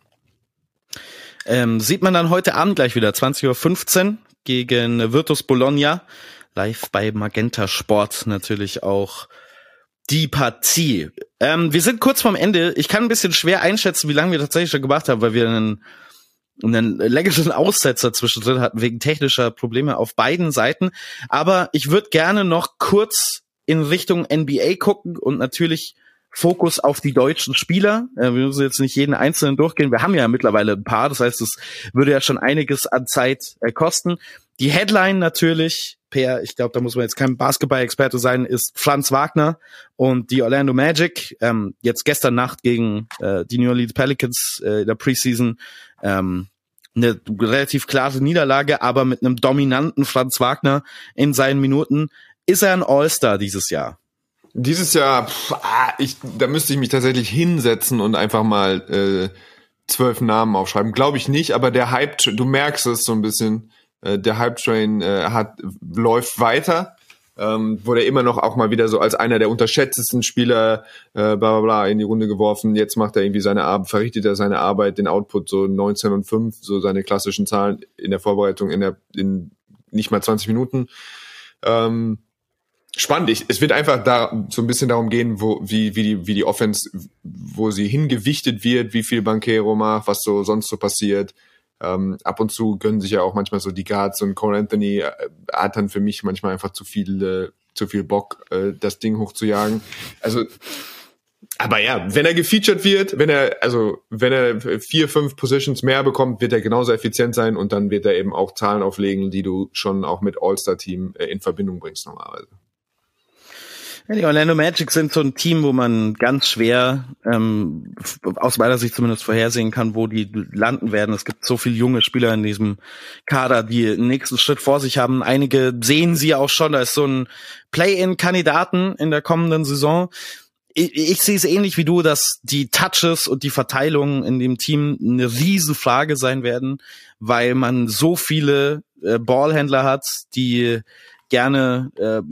Ähm, sieht man dann heute Abend gleich wieder, 20.15 Uhr gegen Virtus Bologna. Live bei Magenta Sport natürlich auch die Partie. Ähm, wir sind kurz vorm Ende. Ich kann ein bisschen schwer einschätzen, wie lange wir tatsächlich schon gemacht haben, weil wir einen, einen längeren Aussetzer zwischendrin hatten, wegen technischer Probleme auf beiden Seiten. Aber ich würde gerne noch kurz in Richtung NBA gucken und natürlich Fokus auf die deutschen Spieler. Äh, wir müssen jetzt nicht jeden einzelnen durchgehen. Wir haben ja mittlerweile ein paar. Das heißt, es würde ja schon einiges an Zeit äh, kosten. Die Headline natürlich, Per, ich glaube, da muss man jetzt kein Basketball-Experte sein, ist Franz Wagner und die Orlando Magic. Ähm, jetzt gestern Nacht gegen äh, die New Orleans Pelicans äh, in der Preseason. Ähm, eine relativ klare Niederlage, aber mit einem dominanten Franz Wagner in seinen Minuten. Ist er ein All-Star dieses Jahr? Dieses Jahr, pff, ah, ich, da müsste ich mich tatsächlich hinsetzen und einfach mal äh, zwölf Namen aufschreiben. Glaube ich nicht, aber der Hype, du merkst es so ein bisschen, äh, der Hype Train äh, hat läuft weiter. ähm, wurde er immer noch auch mal wieder so als einer der unterschätztesten Spieler äh, bla bla bla in die Runde geworfen. Jetzt macht er irgendwie seine Arbeit, verrichtet er seine Arbeit, den Output so 19 und 5, so seine klassischen Zahlen in der Vorbereitung in der in nicht mal 20 Minuten. Ähm, spannend. Ich, es wird einfach da so ein bisschen darum gehen, wo wie wie die wie die Offense, wo sie hingewichtet wird, wie viel Banquero macht, was so sonst so passiert. Ähm, ab und zu gönnen sich ja auch manchmal so die Guards und Cole Anthony äh, hat dann für mich manchmal einfach zu viel, äh, zu viel Bock, äh, das Ding hochzujagen. Also, aber ja, wenn er gefeatured wird, wenn er, also, wenn er vier, fünf Positions mehr bekommt, wird er genauso effizient sein und dann wird er eben auch Zahlen auflegen, die du schon auch mit All-Star-Team äh, in Verbindung bringst normalerweise. Ja, die Orlando Magic sind so ein Team, wo man ganz schwer, ähm, aus meiner Sicht zumindest vorhersehen kann, wo die landen werden. Es gibt so viele junge Spieler in diesem Kader, die den nächsten Schritt vor sich haben. Einige sehen sie auch schon. Ist so ein Play-in-Kandidaten in der kommenden Saison. Ich, ich sehe es ähnlich wie du, dass die Touches und die Verteilung in dem Team eine riesen Frage sein werden, weil man so viele äh, Ballhändler hat, die gerne äh,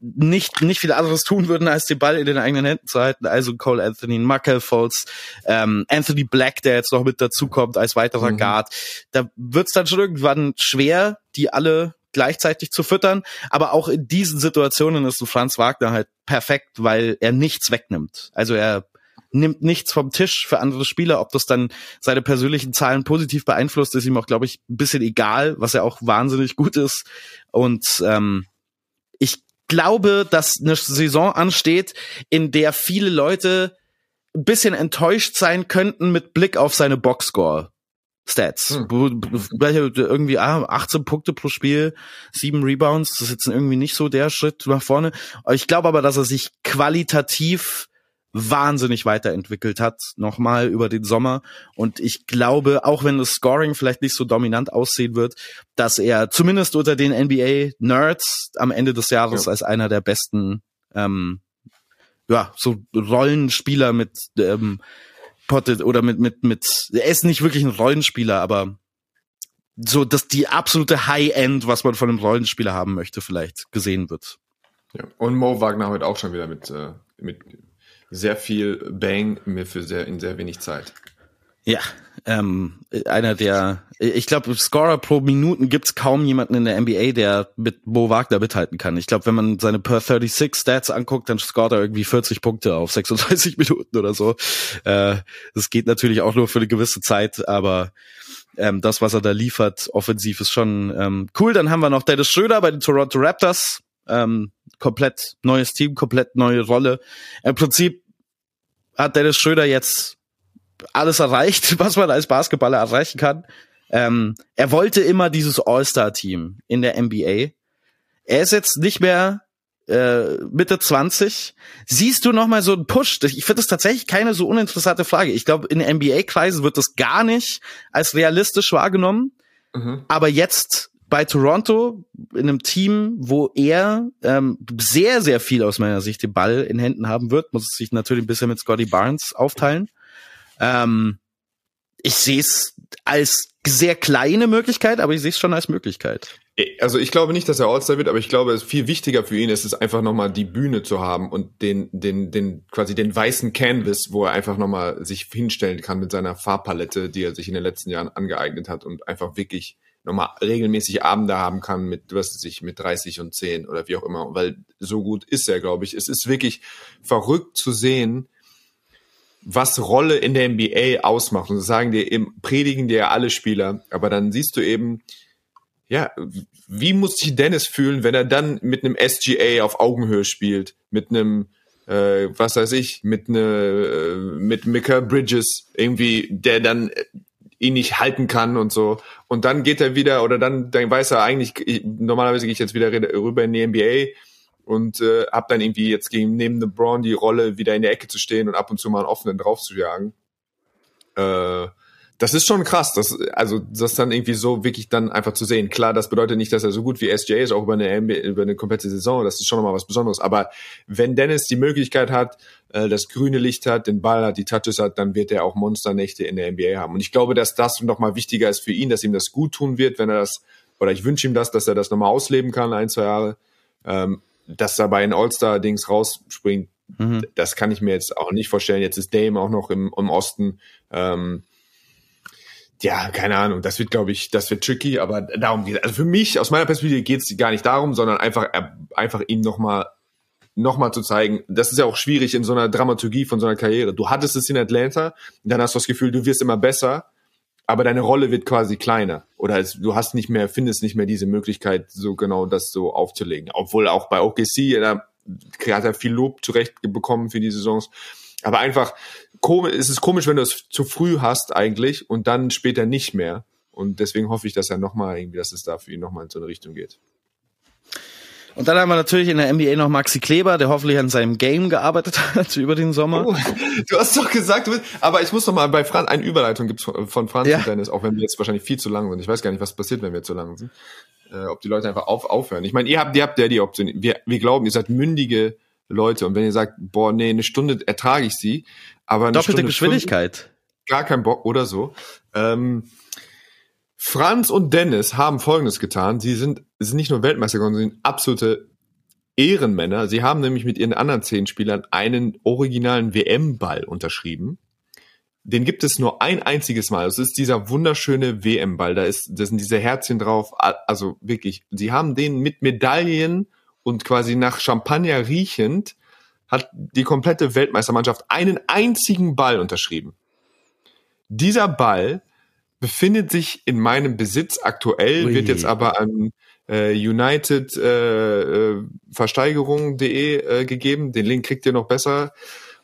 nicht, nicht viel anderes tun würden, als den Ball in den eigenen Händen zu halten. Also Cole Anthony, Michael Foles, ähm, Anthony Black, der jetzt noch mit dazukommt als weiterer mhm. Guard. Da wird's dann schon irgendwann schwer, die alle gleichzeitig zu füttern. Aber auch in diesen Situationen ist ein Franz Wagner halt perfekt, weil er nichts wegnimmt. Also er nimmt nichts vom Tisch für andere Spieler. Ob das dann seine persönlichen Zahlen positiv beeinflusst, ist ihm auch, glaube ich, ein bisschen egal, was ja auch wahnsinnig gut ist. Und ähm, ich glaube, dass eine Saison ansteht, in der viele Leute ein bisschen enttäuscht sein könnten mit Blick auf seine Boxscore. Stats. Hm. Irgendwie ah, 18 Punkte pro Spiel, 7 Rebounds, das ist jetzt irgendwie nicht so der Schritt nach vorne. Ich glaube aber, dass er sich qualitativ wahnsinnig weiterentwickelt hat, nochmal über den Sommer. Und ich glaube, auch wenn das Scoring vielleicht nicht so dominant aussehen wird, dass er zumindest unter den NBA-Nerds am Ende des Jahres ja. als einer der besten, ähm, ja, so Rollenspieler mit ähm, Potted oder mit, mit, mit, er ist nicht wirklich ein Rollenspieler, aber so, dass die absolute High-End, was man von einem Rollenspieler haben möchte, vielleicht gesehen wird. Ja. Und Mo Wagner heute auch schon wieder mit, äh, mit sehr viel Bang mir für sehr in sehr wenig Zeit. Ja, ähm, einer der, ich glaube, Scorer pro Minuten gibt's kaum jemanden in der NBA, der mit Bo Wagner mithalten kann. Ich glaube, wenn man seine per 36 Stats anguckt, dann scoret er irgendwie 40 Punkte auf 36 Minuten oder so. Äh, das geht natürlich auch nur für eine gewisse Zeit, aber ähm, das, was er da liefert, offensiv ist schon ähm, cool. Dann haben wir noch Dennis Schröder bei den Toronto Raptors. Ähm, komplett neues Team, komplett neue Rolle. Im Prinzip hat Dennis Schröder jetzt alles erreicht, was man als Basketballer erreichen kann. Ähm, er wollte immer dieses All-Star-Team in der NBA. Er ist jetzt nicht mehr äh, Mitte 20. Siehst du noch mal so einen Push? Ich finde das tatsächlich keine so uninteressante Frage. Ich glaube, in NBA-Kreisen wird das gar nicht als realistisch wahrgenommen. Mhm. Aber jetzt bei Toronto in einem Team, wo er ähm, sehr, sehr viel aus meiner Sicht den Ball in Händen haben wird, muss es sich natürlich ein bisschen mit Scotty Barnes aufteilen. Ähm, ich sehe es als sehr kleine Möglichkeit, aber ich sehe es schon als Möglichkeit. Also ich glaube nicht, dass er All-Star wird, aber ich glaube, es viel wichtiger für ihn ist es einfach nochmal die Bühne zu haben und den, den, den, quasi den weißen Canvas, wo er einfach nochmal sich hinstellen kann mit seiner Farbpalette, die er sich in den letzten Jahren angeeignet hat und einfach wirklich nochmal regelmäßig Abende haben kann mit, was weiß ich, mit 30 und 10 oder wie auch immer, weil so gut ist er, glaube ich. Es ist wirklich verrückt zu sehen, was Rolle in der NBA ausmacht. Und sagen dir eben, predigen dir ja alle Spieler, aber dann siehst du eben, ja, wie muss sich Dennis fühlen, wenn er dann mit einem SGA auf Augenhöhe spielt, mit einem äh, was weiß ich, mit ne, äh, mit Mika Bridges irgendwie, der dann ihn nicht halten kann und so. Und dann geht er wieder, oder dann, dann weiß er eigentlich, ich, normalerweise gehe ich jetzt wieder rüber in die NBA und äh, hab dann irgendwie jetzt gegen neben LeBron die Rolle, wieder in der Ecke zu stehen und ab und zu mal einen offenen drauf zu jagen. Äh, das ist schon krass, das, also das dann irgendwie so wirklich dann einfach zu sehen. Klar, das bedeutet nicht, dass er so gut wie SJ ist, auch über eine, über eine komplette Saison, das ist schon nochmal was Besonderes. Aber wenn Dennis die Möglichkeit hat, äh, das grüne Licht hat, den Ball hat, die Touches hat, dann wird er auch Monsternächte in der NBA haben. Und ich glaube, dass das nochmal wichtiger ist für ihn, dass ihm das gut tun wird, wenn er das, oder ich wünsche ihm das, dass er das nochmal ausleben kann, ein, zwei Jahre. Ähm, dass da bei ein All-Star-Dings rausspringt, Mhm. das kann ich mir jetzt auch nicht vorstellen. Jetzt ist Dame auch noch im, im Osten. Ähm, ja, keine Ahnung. Das wird, glaube ich, das wird tricky, aber darum geht Also für mich, aus meiner Perspektive, geht es gar nicht darum, sondern einfach, äh, einfach ihm nochmal noch mal zu zeigen, das ist ja auch schwierig in so einer Dramaturgie von so einer Karriere. Du hattest es in Atlanta, dann hast du das Gefühl, du wirst immer besser, aber deine Rolle wird quasi kleiner. Oder es, du hast nicht mehr, findest nicht mehr diese Möglichkeit, so genau das so aufzulegen. Obwohl auch bei OKC, da hat er viel Lob zurecht bekommen für die Saisons. Aber einfach, es ist komisch, wenn du es zu früh hast eigentlich und dann später nicht mehr. Und deswegen hoffe ich, dass er nochmal irgendwie, dass es da für ihn nochmal in so eine Richtung geht. Und dann haben wir natürlich in der NBA noch Maxi Kleber, der hoffentlich an seinem Game gearbeitet hat über den Sommer. Oh, du hast doch gesagt, du willst, aber ich muss noch mal bei Franz, eine Überleitung gibt's von, von Franz Ja. und Dennis, auch wenn wir jetzt wahrscheinlich viel zu lang sind. Ich weiß gar nicht, was passiert, wenn wir zu lang sind. Äh, ob die Leute einfach auf, aufhören. Ich meine, ihr habt, ihr habt ja die Option. Wir, wir glauben, ihr seid mündige Leute. Und wenn ihr sagt, boah, nee, eine Stunde ertrage ich sie, aber eine Doppelte Stunde Geschwindigkeit. gar keinen Bock oder so. Ähm, Franz und Dennis haben Folgendes getan. Sie sind, sind nicht nur Weltmeister geworden, sie sind absolute Ehrenmänner. Sie haben nämlich mit ihren anderen zehn Spielern einen originalen WM-Ball unterschrieben. Den gibt es nur ein einziges Mal. Das ist dieser wunderschöne WM-Ball. Da ist, da sind diese Herzchen drauf. Also wirklich, sie haben den mit Medaillen und quasi nach Champagner riechend hat die komplette Weltmeistermannschaft einen einzigen Ball unterschrieben. Dieser Ball befindet sich in meinem Besitz aktuell, Ui. wird jetzt aber an äh, United äh, äh, Versteigerung.de äh, gegeben. Den Link kriegt ihr noch besser.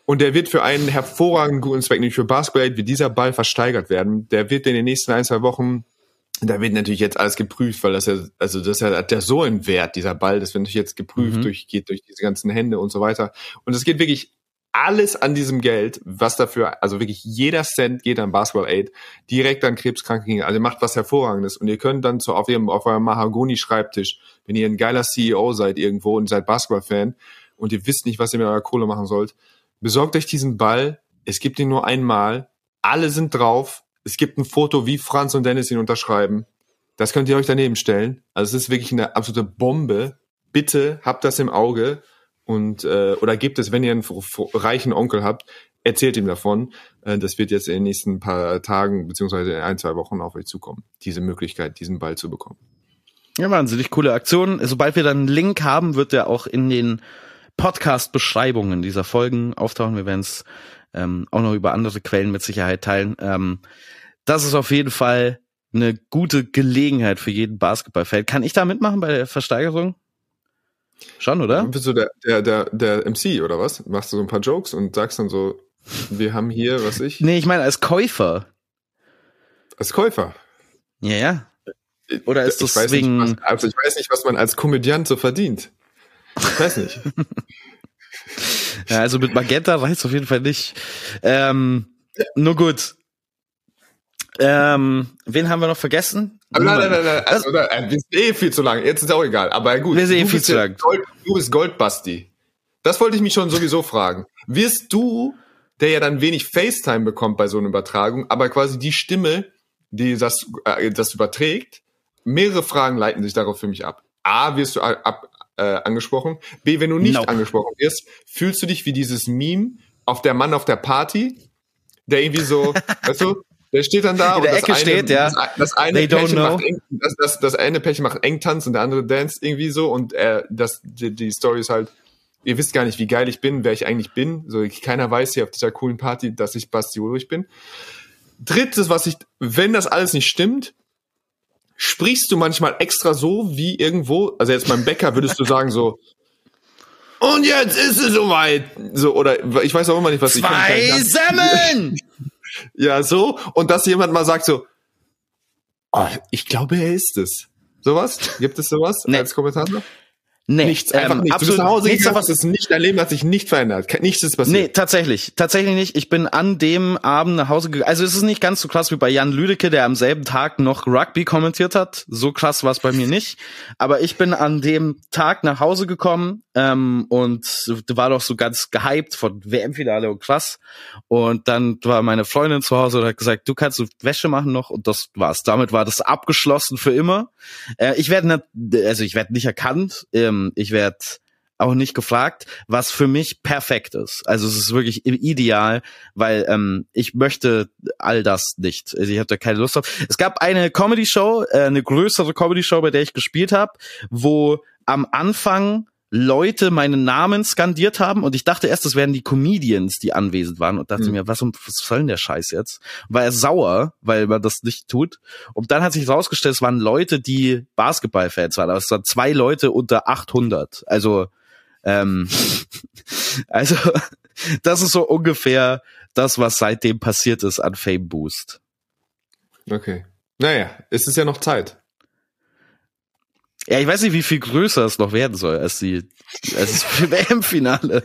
Und der wird für einen hervorragenden guten Zweck, nämlich für Basketball, wird dieser Ball versteigert werden. Der wird in den nächsten ein, zwei Wochen, da wird natürlich jetzt alles geprüft, weil das ja, also das hat ja so einen Wert, dieser Ball, das wird natürlich jetzt geprüft, Mhm. durch, geht durch diese ganzen Hände und so weiter. Und es geht wirklich alles an diesem Geld, was dafür, also wirklich jeder Cent geht an Basketball Aid, direkt an Krebskranke ging. Also ihr macht was Hervorragendes und ihr könnt dann so auf ihrem, auf eurem Mahagoni-Schreibtisch, wenn ihr ein geiler CEO seid irgendwo und seid Basketball-Fan und ihr wisst nicht, was ihr mit eurer Kohle machen sollt, besorgt euch diesen Ball. Es gibt ihn nur einmal. Alle sind drauf. Es gibt ein Foto, wie Franz und Dennis ihn unterschreiben. Das könnt ihr euch daneben stellen. Also es ist wirklich eine absolute Bombe. Bitte habt das im Auge und äh, oder gebt es, wenn ihr einen reichen Onkel habt, erzählt ihm davon. Äh, das wird jetzt in den nächsten paar Tagen beziehungsweise in ein, zwei Wochen auf euch zukommen. Diese Möglichkeit, diesen Ball zu bekommen. Ja, wahnsinnig coole Aktion. Sobald wir dann einen Link haben, wird der auch in den Podcast-Beschreibungen dieser Folgen auftauchen. Wir werden es ähm, auch noch über andere Quellen mit Sicherheit teilen. Ähm, das ist auf jeden Fall eine gute Gelegenheit für jeden Basketballfan. Kann ich da mitmachen bei der Versteigerung? Schon, oder? Bist du der, der, der, der MC oder was? Machst du so ein paar Jokes und sagst dann so, wir haben hier, was ich, Nee, ich meine als Käufer. als Käufer. Ja, ja. Oder ist ich das weiß wegen- Nicht, was, also ich weiß nicht, was man als Komödiant so verdient. Ich weiß nicht. Ja, also mit Magenta reicht's auf jeden Fall nicht. Ähm, nur gut. Ähm, wen haben wir noch vergessen? Aber nein, nein, nein, nein. Also, nein, äh, wir sind eh viel zu lang. Jetzt ist auch egal. Aber gut. Wir sind eh viel zu lang. Gold, du bist Goldbasti. Das wollte ich mich schon sowieso fragen. Wirst du, der ja dann wenig FaceTime bekommt bei so einer Übertragung, aber quasi die Stimme, die das, äh, das überträgt, mehrere Fragen leiten sich darauf für mich ab. A, wirst du ab, äh, angesprochen. B, wenn du nicht Nope. angesprochen wirst, fühlst du dich wie dieses Meme auf der Mann auf der Party, der irgendwie so, weißt du, der steht dann da In der und das Ecke eine, steht, ja. das, das eine They Pärchen macht eng, das, das, das eine Pärchen macht Engtanz und der andere dance irgendwie so und äh, das, die, die Story ist halt, ihr wisst gar nicht, wie geil ich bin, wer ich eigentlich bin. So, keiner weiß hier auf dieser coolen Party, dass ich Basti Ulrich bin. Drittes, was ich, wenn das alles nicht stimmt, sprichst du manchmal extra so wie irgendwo, also jetzt beim Bäcker würdest du sagen so, und jetzt ist es soweit. So, oder ich weiß auch immer nicht, was ich kann Zwei Semmeln! Ja, so. Und dass jemand mal sagt so, oh, ich glaube, er ist es. Sowas? Gibt es sowas Nee. als Kommentator? Nee, Nichts, einfach ähm, nichts. Du bist absolut nach Hause gegangen, das ist nicht, dein Leben hat sich nicht verändert. Nichts ist Nee, passiert. tatsächlich. Tatsächlich nicht. Ich bin an dem Abend nach Hause gegangen. Also es ist nicht ganz so krass wie bei Jan Lüdecke, der am selben Tag noch Rugby kommentiert hat. So krass war es bei mir nicht. Aber ich bin an dem Tag nach Hause gekommen ähm, und war doch so ganz gehypt von WM-Finale und krass. Und dann war meine Freundin zu Hause und hat gesagt, du kannst du Wäsche machen noch und das war's. Damit war das abgeschlossen für immer. Äh, ich werde nicht, also ich werde nicht erkannt. Ähm, ich werde auch nicht gefragt, was für mich perfekt ist. Also es ist wirklich ideal, weil ähm, ich möchte all das nicht. Also ich hatte keine Lust drauf. Es gab eine Comedy-Show, äh, eine größere Comedy-Show, bei der ich gespielt habe, wo am Anfang Leute meinen Namen skandiert haben und ich dachte erst, das wären die Comedians, die anwesend waren und dachte Mhm. mir, was, was soll denn der Scheiß jetzt? War er sauer, weil man das nicht tut. Und dann hat sich rausgestellt, es waren Leute, die Basketballfans waren. Aber es waren zwei Leute unter 800. Also, ähm, also, das ist so ungefähr das, was seitdem passiert ist an Fame Boost. Okay. Naja, es ist ja noch Zeit. Ja, ich weiß nicht, wie viel größer es noch werden soll als die, als das WM-Finale.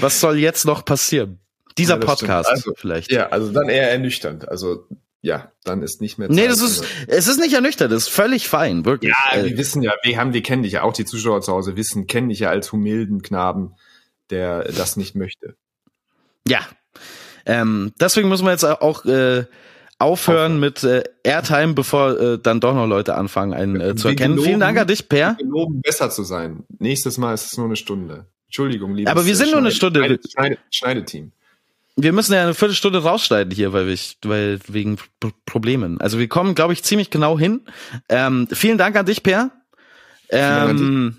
Was soll jetzt noch passieren? Dieser Ja. Podcast Also, vielleicht. Ja, also dann eher ernüchternd. Also ja, dann ist nicht mehr Nee, Zeit, das ist, es ist nicht ernüchternd, das ist völlig fein, wirklich. Ja, Äh, wir wissen ja, wir haben, wir kennen dich ja, auch die Zuschauer zu Hause wissen, kennen dich ja als humilden Knaben, der das nicht möchte. Ja. Ähm, deswegen müssen wir jetzt auch äh, aufhören mit äh, Airtime, bevor äh, dann doch noch Leute anfangen, einen äh, zu erkennen. Vielen geloben- Dank an dich, Per. Wir loben, besser zu sein. Nächstes Mal ist es nur eine Stunde. Entschuldigung, liebes Aber wir sind nur eine Schneide- Stunde. Schneide- Schneide- Schneideteam. Wir müssen ja eine Viertelstunde rausschneiden hier, weil wir, weil wegen P Problemen. Also wir kommen, glaube ich, ziemlich genau hin. Ähm, vielen Dank an dich, Per. Ähm,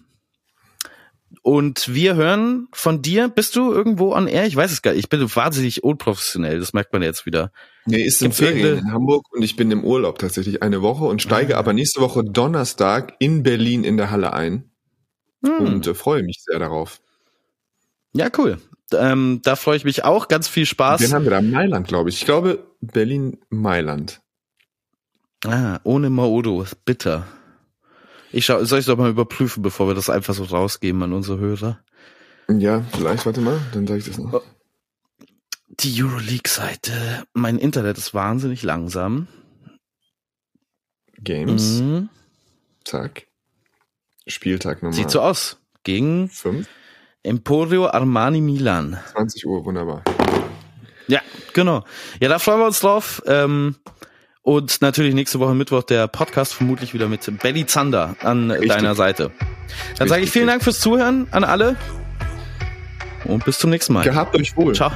und wir hören von dir. Bist du irgendwo on air? Ich weiß es gar nicht. Ich bin wahnsinnig unprofessionell. Das merkt man jetzt wieder. Nee, ist in Ferien in Hamburg und ich bin im Urlaub tatsächlich eine Woche und steige Ah. aber nächste Woche Donnerstag in Berlin in der Halle ein Hm. und äh, freue mich sehr darauf. Ja, cool. Ähm, da freue ich mich auch. Ganz viel Spaß. Den haben wir da Mailand, glaube ich. Ich glaube Berlin Mailand. Ah, ohne Maodo. Bitter. Ich schau, soll ich doch mal überprüfen, bevor wir das einfach so rausgeben an unsere Hörer? Ja, vielleicht, warte mal, dann sage ich das noch. Die Euroleague-Seite. Mein Internet ist wahnsinnig langsam. Games, Mhm. zack. Spieltag Nummer Sieht so aus. Gegen 5, Emporio Armani Milan. 20 Uhr, wunderbar. Ja, genau. Ja, da freuen wir uns drauf. Ähm, und natürlich nächste Woche Mittwoch der Podcast vermutlich wieder mit Belly Zander an Richtig. deiner Seite. Dann sage ich vielen Dank fürs Zuhören an alle und bis zum nächsten Mal. Gehabt euch wohl. Ciao.